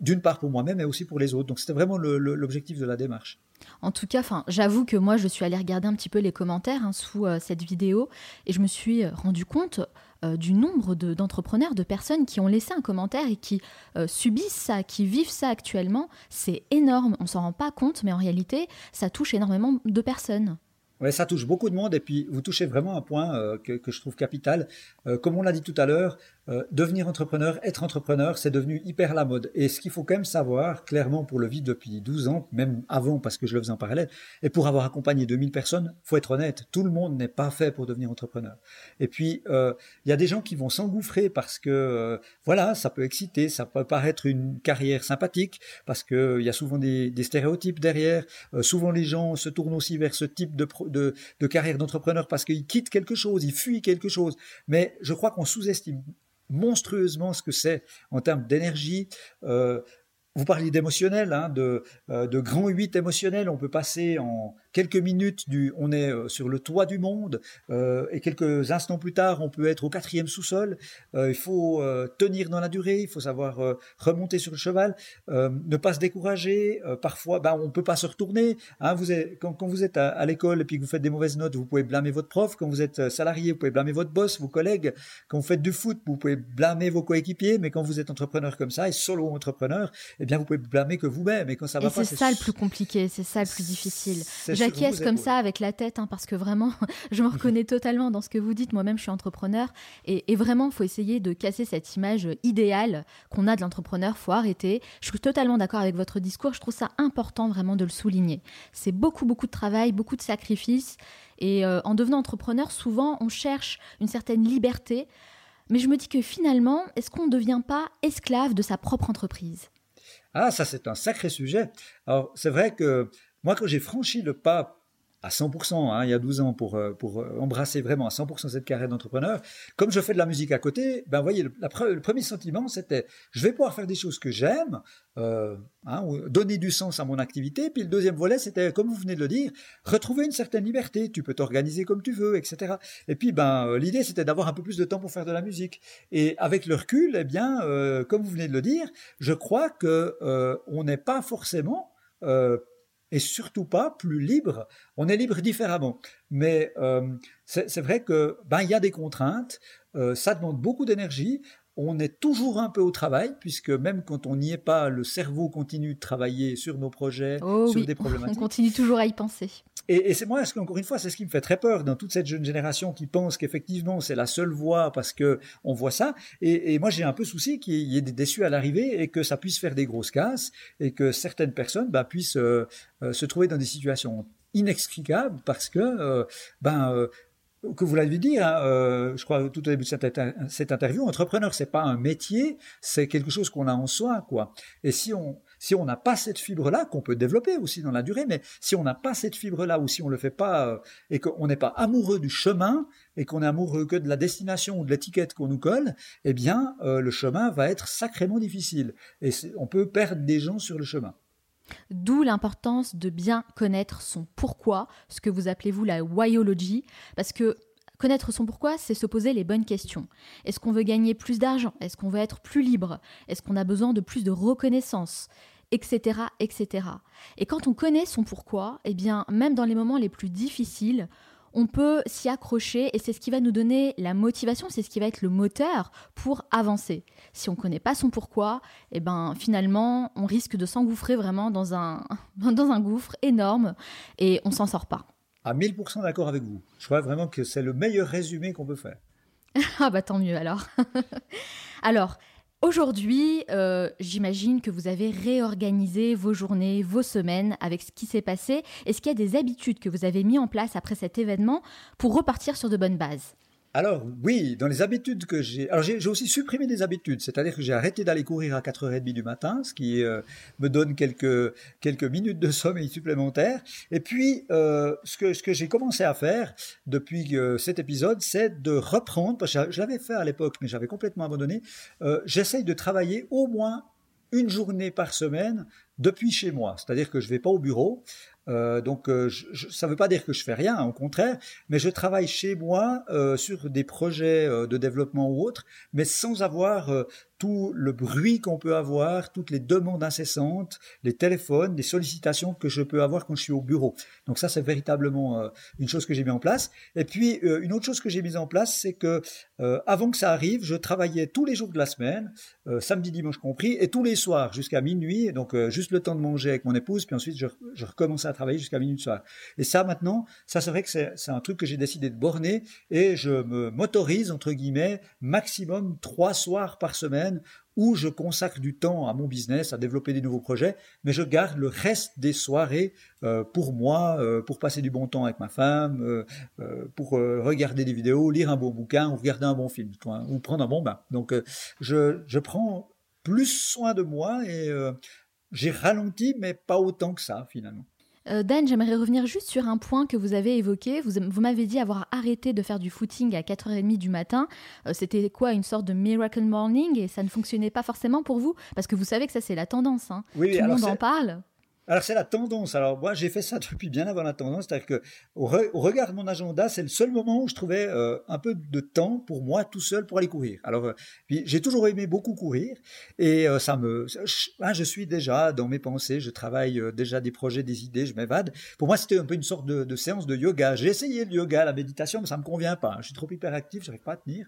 d'une part pour moi-même, mais aussi pour les autres. Donc c'était vraiment l'objectif de la démarche. En tout cas, j'avoue que moi, je suis allée regarder un petit peu les commentaires hein, sous cette vidéo et je me suis rendu compte euh, du nombre d'entrepreneurs, de, personnes qui ont laissé un commentaire et qui euh, subissent ça, qui vivent ça actuellement. C'est énorme, on s'en rend pas compte, mais en réalité, ça touche énormément de personnes. Oui, ça touche beaucoup de monde et puis vous touchez vraiment un point euh, que, je trouve capital. comme on l'a dit tout à l'heure, euh, devenir entrepreneur, être entrepreneur, c'est devenu hyper la mode. Et ce qu'il faut quand même savoir, clairement pour le vivre depuis 12 ans, même avant parce que je le faisais en parallèle, et pour avoir accompagné 2000 personnes, faut être honnête, tout le monde n'est pas fait pour devenir entrepreneur. Et puis, euh, il y a des gens qui vont s'engouffrer parce que, euh, voilà, ça peut exciter, ça peut paraître une carrière sympathique, parce qu'il y a souvent des, stéréotypes derrière. souvent, les gens se tournent aussi vers ce type de, de, de carrière d'entrepreneur parce qu'ils quittent quelque chose, ils fuient quelque chose. Mais je crois qu'on sous-estime monstrueusement ce que c'est en termes d'énergie. Euh, vous parliez d'émotionnel, hein, de, euh, de grand 8 émotionnel. On peut passer en quelques minutes du, on est euh, sur le toit du monde euh, et quelques instants plus tard, on peut être au quatrième sous-sol. Euh, il faut tenir dans la durée, il faut savoir remonter sur le cheval, ne pas se décourager. parfois, ben, on peut pas se retourner. Hein, vous êtes, quand, quand, vous êtes à, l'école et puis que vous faites des mauvaises notes, vous pouvez blâmer votre prof. Quand vous êtes salarié, vous pouvez blâmer votre boss, vos collègues. Quand vous faites du foot, vous pouvez blâmer vos coéquipiers. Mais quand vous êtes entrepreneur comme ça et solo entrepreneur, eh bien, vous pouvez blâmer que vous-même. Et quand ça va pas, c'est ça le plus compliqué, c'est ça le plus difficile j'acquiesce comme ça avec la tête, hein, parce que vraiment, je me reconnais totalement dans ce que vous dites. Moi-même, je suis entrepreneur. Et, vraiment, il faut essayer de casser cette image idéale qu'on a de l'entrepreneur. faut arrêter. Je suis totalement d'accord avec votre discours. Je trouve ça important vraiment de le souligner. C'est beaucoup, beaucoup de travail, beaucoup de sacrifices. Et euh, en devenant entrepreneur, souvent, on cherche une certaine liberté. Mais je me dis que finalement, est-ce qu'on ne devient pas esclave de sa propre entreprise? Ah, ça c'est un sacré sujet. Alors c'est vrai que moi, quand j'ai franchi le pas à 100%, hein, il y a 12 ans, pour, euh, pour euh, embrasser vraiment à 100% cette carrière d'entrepreneur, comme je fais de la musique à côté, ben voyez, le, premier sentiment, c'était, je vais pouvoir faire des choses que j'aime, euh, hein, donner du sens à mon activité. Puis le deuxième volet, c'était, comme vous venez de le dire, retrouver une certaine liberté. Tu peux t'organiser comme tu veux, etc. Et puis, ben, l'idée, c'était d'avoir un peu plus de temps pour faire de la musique. Et avec le recul, eh bien, comme vous venez de le dire, je crois que on n'est pas forcément et surtout pas plus libre. On est libre différemment. Mais euh, c'est vrai que ben il y a des contraintes, euh, ça demande beaucoup d'énergie on est toujours un peu au travail, puisque même quand on n'y est pas, le cerveau continue de travailler sur nos projets, oh sur des problématiques. On continue toujours à y penser. Et, c'est moi, encore une fois, c'est ce qui me fait très peur dans toute cette jeune génération qui pense qu'effectivement c'est la seule voie parce que on voit ça. Et, moi, j'ai un peu souci qu'il y ait des déçus à l'arrivée et que ça puisse faire des grosses casses et que certaines personnes bah, puissent euh, euh, se trouver dans des situations inextricables parce que euh, ben que vous l'avez dit, hein, euh, je crois tout au début de cette, cette interview, entrepreneur, c'est pas un métier, c'est quelque chose qu'on a en soi, quoi. Et si on si on n'a pas cette fibre-là, qu'on peut développer aussi dans la durée, mais si on n'a pas cette fibre-là, ou si on le fait pas euh, et qu'on n'est pas amoureux du chemin et qu'on est amoureux que de la destination ou de l'étiquette qu'on nous colle, eh bien, euh, le chemin va être sacrément difficile et on peut perdre des gens sur le chemin. D'où l'importance de bien connaître son pourquoi, ce que vous appelez vous la whyology, parce que connaître son pourquoi, c'est se poser les bonnes questions. Est-ce qu'on veut gagner plus d'argent? Est-ce qu'on veut être plus libre? Est-ce qu'on a besoin de plus de reconnaissance? Etc., etc. Et quand on connaît son pourquoi, eh bien, même dans les moments les plus difficiles, on peut s'y accrocher et c'est ce qui va nous donner la motivation, c'est ce qui va être le moteur pour avancer. Si on ne connaît pas son pourquoi, eh ben finalement, on risque de s'engouffrer vraiment dans un, dans un gouffre énorme et on s'en sort pas. À 1000% d'accord avec vous. Je crois vraiment que c'est le meilleur résumé qu'on peut faire. ah bah tant mieux alors. alors, Aujourd'hui, euh, j'imagine que vous avez réorganisé vos journées, vos semaines avec ce qui s'est passé. Est-ce qu'il y a des habitudes que vous avez mis en place après cet événement pour repartir sur de bonnes bases? Alors oui, dans les habitudes que j'ai... Alors j'ai aussi supprimé des habitudes, c'est-à-dire que j'ai arrêté d'aller courir à 4h30 du matin, ce qui euh, me donne quelques, quelques minutes de sommeil supplémentaires. Et puis, euh, ce que, ce que j'ai commencé à faire depuis euh, cet épisode, c'est de reprendre, parce que je l'avais fait à l'époque, mais j'avais complètement abandonné, j'essaye de travailler au moins une journée par semaine depuis chez moi. C'est-à-dire que je ne vais pas au bureau. Euh, donc euh, ça ne veut pas dire que je fais rien, au contraire, mais je travaille chez moi euh, sur des projets de développement ou autres, mais sans avoir tout le bruit qu'on peut avoir, toutes les demandes incessantes, les téléphones, les sollicitations que je peux avoir quand je suis au bureau. Donc ça, c'est véritablement euh, une chose que j'ai mis en place. Et puis, euh, une autre chose que j'ai mise en place, c'est que euh, avant que ça arrive, je travaillais tous les jours de la semaine, samedi, dimanche compris, et tous les soirs jusqu'à minuit, donc juste le temps de manger avec mon épouse, puis ensuite je, recommençais à travailler jusqu'à minuit soir. Et ça, maintenant, ça c'est vrai que c'est un truc que j'ai décidé de borner, et je me m'autorise, entre guillemets, maximum trois soirs par semaine où je consacre du temps à mon business, à développer des nouveaux projets, mais je garde le reste des soirées euh, pour moi, euh, pour passer du bon temps avec ma femme, euh, pour regarder des vidéos, lire un bon bouquin ou regarder un bon film, ou prendre un bon bain. Donc je, je prends plus soin de moi et j'ai ralenti, mais pas autant que ça finalement. Euh, Dan, j'aimerais revenir juste sur un point que vous avez évoqué. Vous, m'avez dit avoir arrêté de faire du footing à 4h30 du matin. Euh, c'était quoi Une sorte de miracle morning et ça ne fonctionnait pas forcément pour vous? Parce que vous savez que ça, c'est la tendance. Hein. Tout le monde en parle. Alors c'est la tendance. Alors moi j'ai fait ça depuis bien avant la tendance, c'est-à-dire que au, mon agenda, c'est le seul moment où je trouvais euh, un peu de temps pour moi tout seul pour aller courir. Alors euh, j'ai toujours aimé beaucoup courir et euh, ça me, je, ah, je, suis déjà dans mes pensées, je travaille déjà des projets, des idées, je m'évade. Pour moi c'était un peu une sorte de, séance de yoga. J'ai essayé le yoga, la méditation, mais ça me convient pas. Je suis trop hyperactif, je n'arrive pas à tenir.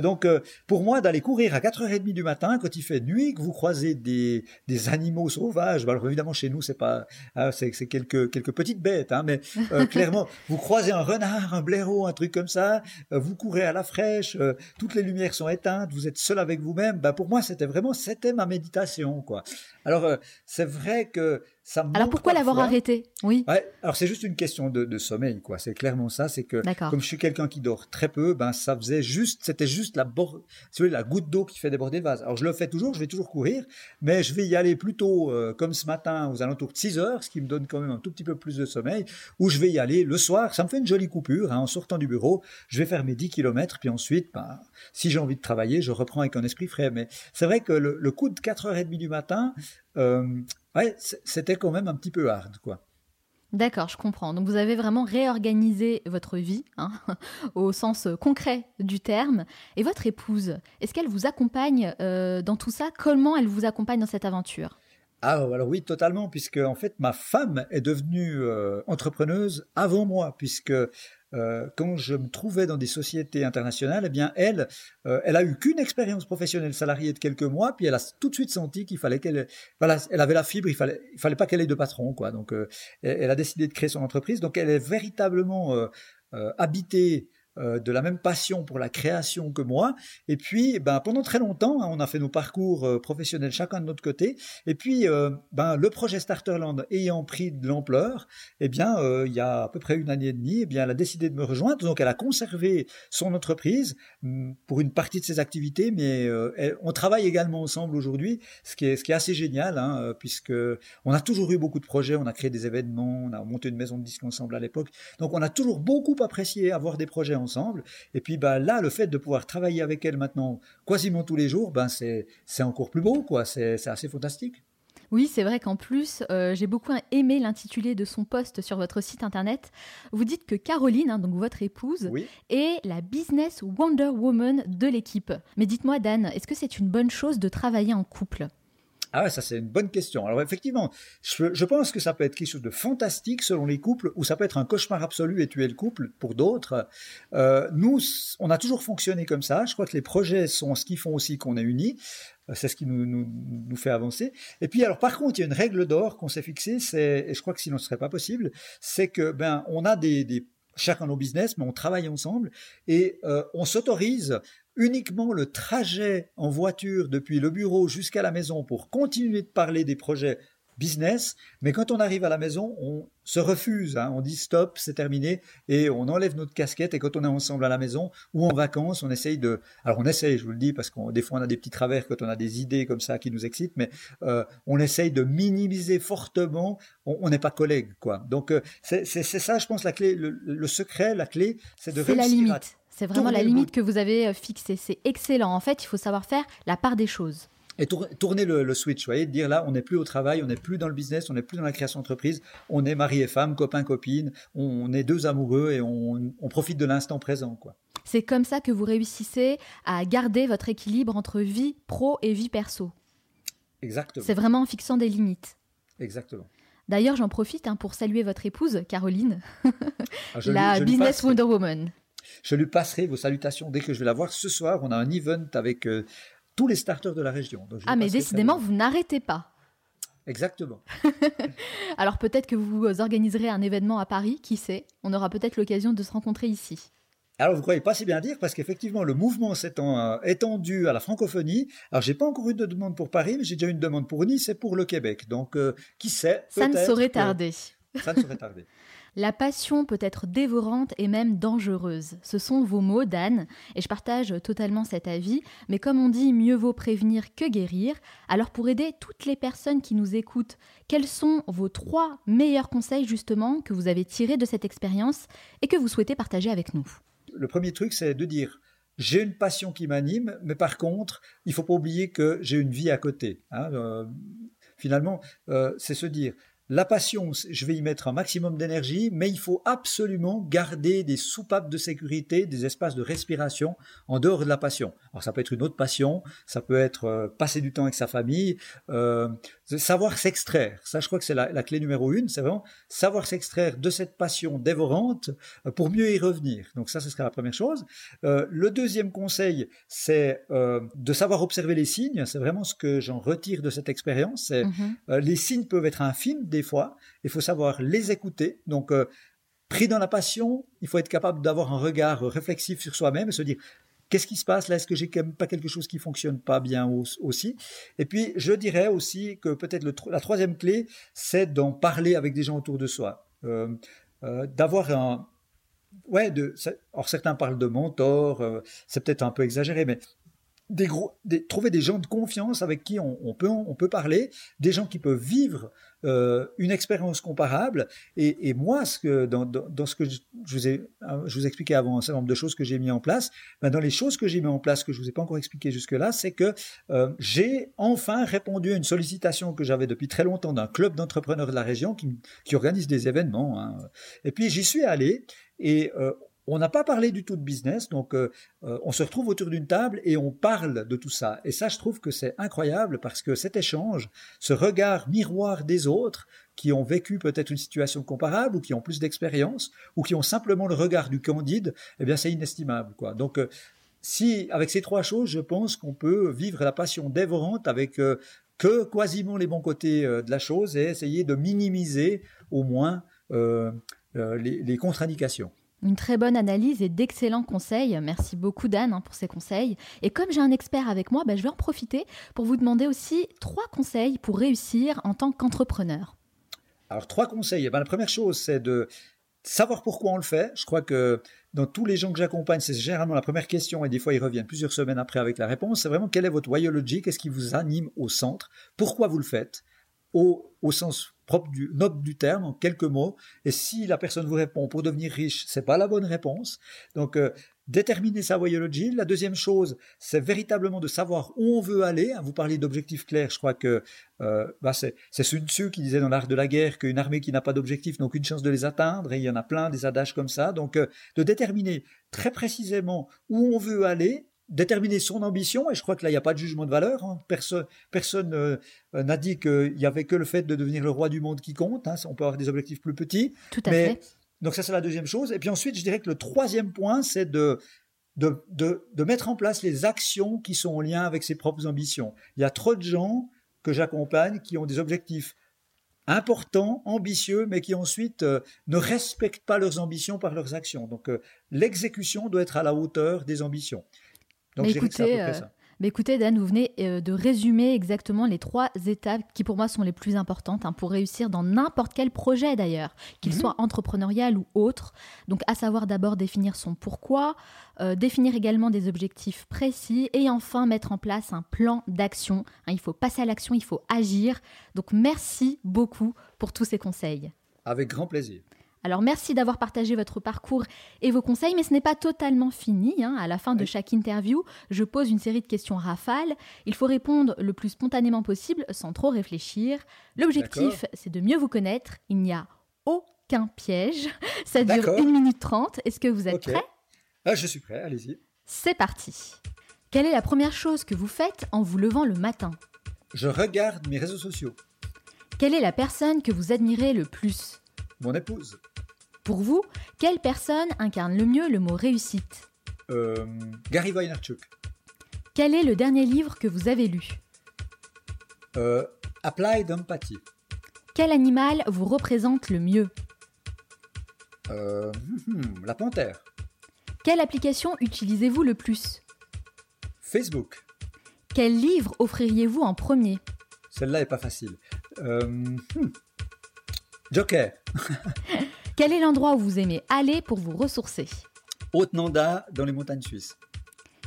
donc pour moi d'aller courir à 4h30 du matin quand il fait nuit, que vous croisez des, des animaux sauvages, alors évidemment chez nous c'est pas, ah, c'est quelques quelques petites bêtes, hein, mais euh, clairement, vous croisez un renard, un blaireau, un truc comme ça, euh, vous courez à la fraîche, euh, toutes les lumières sont éteintes, vous êtes seul avec vous-même. Bah pour moi, c'était vraiment, c'était ma méditation, quoi. Alors c'est vrai que alors pourquoi l'avoir arrêté? Oui. alors c'est juste une question de, sommeil, quoi. C'est clairement ça. C'est que comme je suis quelqu'un qui dort très peu, ben ça faisait juste, c'était juste la la goutte d'eau qui fait déborder le vase. Alors je le fais toujours, je vais toujours courir, mais je vais y aller plutôt euh, comme ce matin aux alentours de 6 heures, ce qui me donne quand même un tout petit peu plus de sommeil. Ou je vais y aller le soir. Ça me fait une jolie coupure hein, en sortant du bureau. Je vais faire mes 10 km, puis ensuite, ben, si j'ai envie de travailler, je reprends avec un esprit frais. Mais c'est vrai que le, le coup de 4h30 du matin, euh, ouais, c'était quand même un petit peu hard, quoi. D'accord, je comprends. Donc vous avez vraiment réorganisé votre vie, hein, au sens concret du terme. Et votre épouse, est-ce qu'elle vous accompagne euh, dans tout ça? Comment elle vous accompagne dans cette aventure? Ah, alors oui, totalement, puisque en fait, ma femme est devenue euh, entrepreneuse avant moi, puisque euh, quand je me trouvais dans des sociétés internationales, eh bien, elle, euh, elle a eu qu'une expérience professionnelle salariée de quelques mois, puis elle a tout de suite senti qu'il fallait qu'elle, voilà, elle avait la fibre, il fallait, il fallait pas qu'elle ait de patron, quoi. Donc, euh, elle, a décidé de créer son entreprise. Donc, elle est véritablement habitée euh, de la même passion pour la création que moi. Et puis, ben, pendant très longtemps, hein, on a fait nos parcours euh, professionnels chacun de notre côté. Et puis, euh, ben, le projet Starterland ayant pris de l'ampleur, eh bien, il y a à peu près une année et demie, eh bien, elle a décidé de me rejoindre. Donc, elle a conservé son entreprise mm, pour une partie de ses activités, mais on travaille également ensemble aujourd'hui, ce qui est, ce qui est assez génial, hein, puisque on a toujours eu beaucoup de projets, on a créé des événements, on a monté une maison de disques ensemble à l'époque. Donc, on a toujours beaucoup apprécié avoir des projets ensemble. Et puis bah, là, le fait de pouvoir travailler avec elle maintenant quasiment tous les jours, ben, c'est encore plus beau, quoi. C'est assez fantastique. Oui, c'est vrai qu'en plus, euh, j'ai beaucoup aimé l'intitulé de son poste sur votre site internet. Vous dites que Caroline, hein, donc votre épouse, est la business Wonder Woman de l'équipe. Mais dites-moi, Dan, est-ce que c'est une bonne chose de travailler en couple? Ah ouais, ça c'est une bonne question. Alors effectivement, je, pense que ça peut être quelque chose de fantastique selon les couples, ou ça peut être un cauchemar absolu et tuer le couple pour d'autres. Euh, nous, on a toujours fonctionné comme ça. Je crois que les projets sont ce qui font aussi qu'on est unis. Euh, c'est ce qui nous, nous, nous, fait avancer. Et puis alors par contre, il y a une règle d'or qu'on s'est fixée, c'est, et je crois que sinon ce serait pas possible, c'est que ben on a des, des chacun nos business, mais on travaille ensemble et euh, on s'autorise uniquement le trajet en voiture depuis le bureau jusqu'à la maison pour continuer de parler des projets business, mais quand on arrive à la maison, on se refuse, hein. on dit stop, c'est terminé, et on enlève notre casquette, et quand on est ensemble à la maison ou en vacances, on essaye de... Alors on essaye, je vous le dis, parce qu'on des fois on a des petits travers quand on a des idées comme ça qui nous excitent, mais euh, on essaye de minimiser fortement, on n'est pas collègues, quoi. Donc euh, c'est ça, je pense, la clé, le, secret, la clé, c'est de réussir la limite. C'est vraiment la limite que vous avez euh, fixée. C'est excellent. En fait, il faut savoir faire la part des choses. Et tourner le, switch, vous voyez, dire là, on n'est plus au travail, on n'est plus dans le business, on n'est plus dans la création d'entreprise, on est mari et femme, copain, copine, on, est deux amoureux et on, profite de l'instant présent, quoi. C'est comme ça que vous réussissez à garder votre équilibre entre vie pro et vie perso. Exactement. C'est vraiment en fixant des limites. Exactement. D'ailleurs, j'en profite hein, pour saluer votre épouse, Caroline, ah, la business Wonder Woman. Je lui passerai vos salutations dès que je vais la voir. Ce soir, on a un event avec euh, tous les starters de la région. ah, mais décidément, vous n'arrêtez pas. Exactement. Alors peut-être que vous organiserez un événement à Paris, qui sait? On aura peut-être l'occasion de se rencontrer ici. Alors, vous croyez pas si bien dire, parce qu'effectivement, le mouvement s'étant euh, étendu à la francophonie, alors j'ai pas encore eu de demande pour Paris, mais j'ai déjà eu une demande pour Nice et pour le Québec. Donc, euh, qui sait? Ça ne saurait tarder. Ça ne saurait tarder. La passion peut être dévorante et même dangereuse. Ce sont vos mots, Dan, et je partage totalement cet avis, mais comme on dit, mieux vaut prévenir que guérir. Alors pour aider toutes les personnes qui nous écoutent, quels sont vos trois meilleurs conseils justement que vous avez tirés de cette expérience et que vous souhaitez partager avec nous? Le premier truc, c'est de dire j'ai une passion qui m'anime, mais par contre, il faut pas oublier que j'ai une vie à côté. Hein. Euh, finalement, euh, c'est se dire la passion, je vais y mettre un maximum d'énergie, mais il faut absolument garder des soupapes de sécurité, des espaces de respiration en dehors de la passion. Alors ça peut être une autre passion, ça peut être euh, passer du temps avec sa famille, euh, savoir s'extraire. Ça, je crois que c'est la, clé numéro une, c'est vraiment savoir s'extraire de cette passion dévorante euh, pour mieux y revenir. Donc ça, ce sera la première chose. Euh, le deuxième conseil, c'est euh, de savoir observer les signes. C'est vraiment ce que j'en retire de cette expérience. Mm-hmm. les signes peuvent être infimes des fois. Il faut savoir les écouter. Donc pris dans la passion, il faut être capable d'avoir un regard réflexif sur soi-même et se dire Qu'est-ce qui se passe là? Est-ce que j'ai quand même pas quelque chose qui fonctionne pas bien aussi? Et puis, je dirais aussi que peut-être la troisième clé, c'est d'en parler avec des gens autour de soi. Euh, euh, d'avoir un... Ouais, de, alors certains parlent de mentor, euh, c'est peut-être un peu exagéré, mais des gros, trouver des gens de confiance avec qui on, peut, on peut parler, des gens qui peuvent vivre euh, une expérience comparable. Et, moi, ce que, dans, dans, ce que je, vous ai, je vous expliquais avant un certain nombre de choses que j'ai mis en place, ben dans les choses que j'ai mis en place que je vous ai pas encore expliqué jusque-là, c'est que euh, j'ai enfin répondu à une sollicitation que j'avais depuis très longtemps d'un club d'entrepreneurs de la région qui, qui organise des événements. Hein. Et puis j'y suis allé et euh, on n'a pas parlé du tout de business, donc euh, euh, on se retrouve autour d'une table et on parle de tout ça. Et ça, je trouve que c'est incroyable parce que cet échange, ce regard miroir des autres qui ont vécu peut-être une situation comparable ou qui ont plus d'expérience ou qui ont simplement le regard du candide, eh bien c'est inestimable. Quoi. Donc euh, si avec ces trois choses, je pense qu'on peut vivre la passion dévorante avec que quasiment les bons côtés de la chose et essayer de minimiser au moins les contre-indications. Une très bonne analyse et d'excellents conseils. Merci beaucoup Dan hein, pour ces conseils. Et comme j'ai un expert avec moi, bah, je vais en profiter pour vous demander aussi trois conseils pour réussir en tant qu'entrepreneur. Alors trois conseils. Eh ben, la première chose, c'est de savoir pourquoi on le fait. Je crois que dans tous les gens que j'accompagne, c'est généralement la première question et des fois ils reviennent plusieurs semaines après avec la réponse. C'est vraiment quelle est votre whyology, qu'est-ce qui vous anime au centre, pourquoi vous le faites, au sens propre du du terme en quelques mots. Et si la personne vous répond pour devenir riche, c'est pas la bonne réponse. Donc euh, déterminer sa voyologie. La deuxième chose, c'est véritablement de savoir où on veut aller. Vous parlez d'objectifs clairs. Je crois que euh, bah c'est, Sun Tzu qui disait dans l'art de la guerre qu'une armée qui n'a pas d'objectif n'a aucune chance de les atteindre. Et il y en a plein des adages comme ça. Donc euh, de déterminer très précisément où on veut aller déterminer son ambition, et je crois que là, il n'y a pas de jugement de valeur. Hein. Personne, personne euh, n'a dit qu'il n'y avait que le fait de devenir le roi du monde qui compte. Hein. On peut avoir des objectifs plus petits. Tout à fait. Donc ça, c'est la deuxième chose. Et puis ensuite, je dirais que le troisième point, c'est de, de, de, de, mettre en place les actions qui sont en lien avec ses propres ambitions. Il y a trop de gens que j'accompagne qui ont des objectifs importants, ambitieux, mais qui ensuite euh, ne respectent pas leurs ambitions par leurs actions. Donc euh, l'exécution doit être à la hauteur des ambitions. Donc écoutez, euh, écoutez, Dan, vous venez euh, de résumer exactement les trois étapes qui pour moi sont les plus importantes hein, pour réussir dans n'importe quel projet d'ailleurs, qu'il mhm. soit entrepreneurial ou autre. Donc à savoir d'abord définir son pourquoi, euh, définir également des objectifs précis et enfin mettre en place un plan d'action. Hein, il faut passer à l'action, il faut agir. Donc merci beaucoup pour tous ces conseils. Avec grand plaisir. Alors merci d'avoir partagé votre parcours et vos conseils, mais ce n'est pas totalement fini. Hein. À la fin de chaque interview, je pose une série de questions rafales. Il faut répondre le plus spontanément possible sans trop réfléchir. L'objectif, c'est de mieux vous connaître. Il n'y a aucun piège. Ça dure 1 minute 30. Est-ce que vous êtes prêt Ah, je suis prêt, allez-y. C'est parti. Quelle est la première chose que vous faites en vous levant le matin? Je regarde mes réseaux sociaux. Quelle est la personne que vous admirez le plus? Mon épouse. Pour vous, quelle personne incarne le mieux le mot réussite? Euh, Gary Vaynerchuk. Quel est le dernier livre que vous avez lu? Euh, Applied Empathy. Quel animal vous représente le mieux? Euh, hmm, la panthère. Quelle application utilisez-vous le plus? Facebook. Quel livre offririez-vous en premier? Celle-là est pas facile. Euh, hmm. Joker. Quel est l'endroit où vous aimez aller pour vous ressourcer? Haute-Nanda dans les montagnes suisses.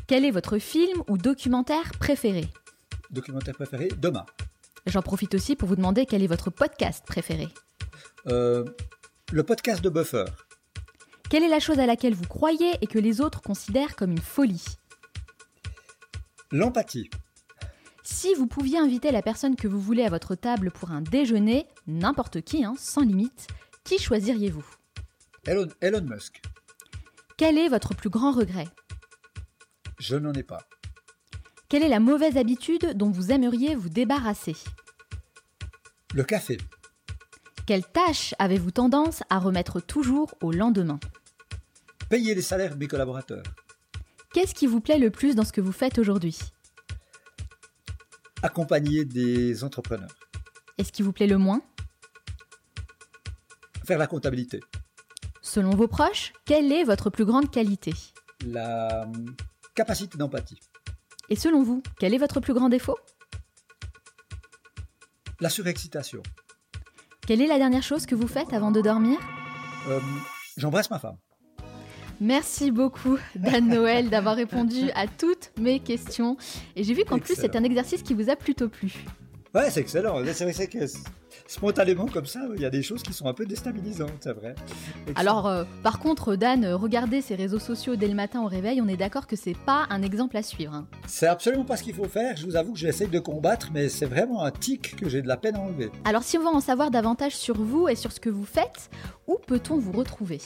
Quel est votre film ou documentaire préféré? Documentaire préféré Demain. J'en profite aussi pour vous demander quel est votre podcast préféré? Euh, le podcast de Buffer. Quelle est la chose à laquelle vous croyez et que les autres considèrent comme une folie? L'empathie. Si vous pouviez inviter la personne que vous voulez à votre table pour un déjeuner, n'importe qui, hein, sans limite, qui choisiriez-vous? Elon, Elon Musk. Quel est votre plus grand regret? Je n'en ai pas. Quelle est la mauvaise habitude dont vous aimeriez vous débarrasser? Le café. Quelle tâche avez-vous tendance à remettre toujours au lendemain? Payer les salaires de mes collaborateurs. Qu'est-ce qui vous plaît le plus dans ce que vous faites aujourd'hui? Accompagner des entrepreneurs. Et ce qui vous plaît le moins? Faire la comptabilité. Selon vos proches, quelle est votre plus grande qualité? La hum, capacité d'empathie. Et selon vous, quel est votre plus grand défaut? La surexcitation. Quelle est la dernière chose que vous faites avant de dormir? Euh, J'embrasse ma femme. Merci beaucoup, Dan Noël, d'avoir répondu à toutes mes questions. Et j'ai vu qu'en plus, c'est un exercice qui vous a plutôt plu. Ouais, c'est excellent. C'est vrai c'est que spontanément comme ça, il y a des choses qui sont un peu déstabilisantes, c'est vrai. Excellent. Alors, euh, par contre, Dan, euh, regardez ses réseaux sociaux dès le matin au réveil, on est d'accord que c'est pas un exemple à suivre. hein. c'est absolument pas ce qu'il faut faire. Je vous avoue que j'essaie de combattre, mais c'est vraiment un tic que j'ai de la peine à enlever. Alors, si on veut en savoir davantage sur vous et sur ce que vous faites, où peut-on vous retrouver?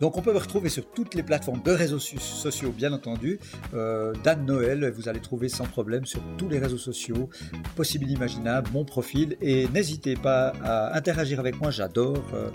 Donc on peut me retrouver sur toutes les plateformes de réseaux so- sociaux, bien entendu. Euh, Dan Noël, vous allez trouver sans problème sur tous les réseaux sociaux, possibles et imaginables, mon profil. Et n'hésitez pas à interagir avec moi, j'adore. euh,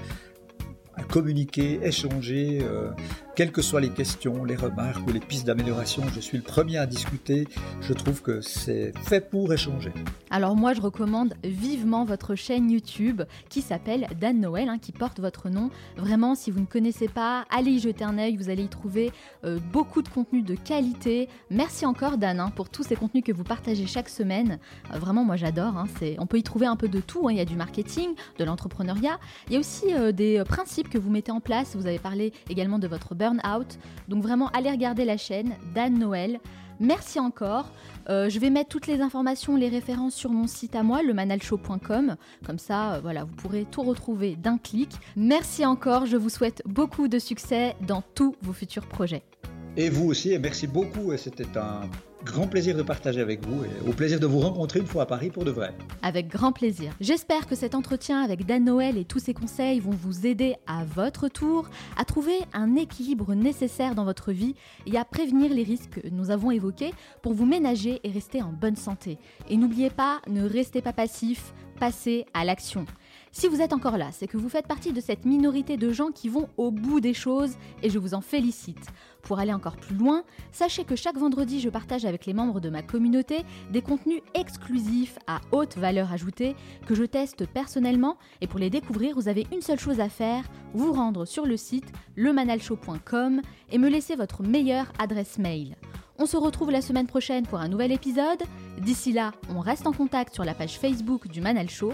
communiquer, échanger, euh, quelles que soient les questions, les remarques ou les pistes d'amélioration, je suis le premier à discuter. Je trouve que c'est fait pour échanger. Alors moi, je recommande vivement votre chaîne YouTube qui s'appelle Dan Noël, hein, qui porte votre nom. Vraiment, si vous ne connaissez pas, allez y jeter un œil, vous allez y trouver euh, beaucoup de contenu de qualité. Merci encore Dan hein, pour tous ces contenus que vous partagez chaque semaine. Euh, vraiment, moi j'adore. hein, on peut y trouver un peu de tout. Il y a du marketing, de l'entrepreneuriat. Il y a aussi euh, des principes que vous mettez en place. Vous avez parlé également de votre burn-out. Donc vraiment, allez regarder la chaîne Dan Noël. Merci encore. Euh, je vais mettre toutes les informations, les références sur mon site à moi, lemanalshow.com. Comme ça, euh, voilà, vous pourrez tout retrouver d'un clic. Merci encore. Je vous souhaite beaucoup de succès dans tous vos futurs projets. Et vous aussi, merci beaucoup. C'était un grand plaisir de partager avec vous et au plaisir de vous rencontrer une fois à Paris pour de vrai. Avec grand plaisir. J'espère que cet entretien avec Dan Noël et tous ses conseils vont vous aider à votre tour à trouver un équilibre nécessaire dans votre vie et à prévenir les risques que nous avons évoqués pour vous ménager et rester en bonne santé. Et n'oubliez pas, ne restez pas passif, passez à l'action. Si vous êtes encore là, c'est que vous faites partie de cette minorité de gens qui vont au bout des choses et je vous en félicite. Pour aller encore plus loin, sachez que chaque vendredi, je partage avec les membres de ma communauté des contenus exclusifs à haute valeur ajoutée que je teste personnellement et pour les découvrir, vous avez une seule chose à faire, vous rendre sur le site lemanalshow.com et me laisser votre meilleure adresse mail. On se retrouve la semaine prochaine pour un nouvel épisode. D'ici là, on reste en contact sur la page Facebook du Manal Show.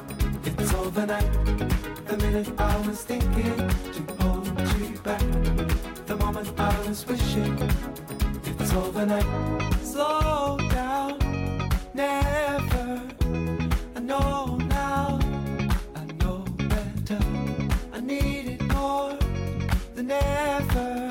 it's overnight. The minute I was thinking to hold you back. The moment I was wishing it's overnight. Slow down, never. I know now, I know better. I need it more than ever.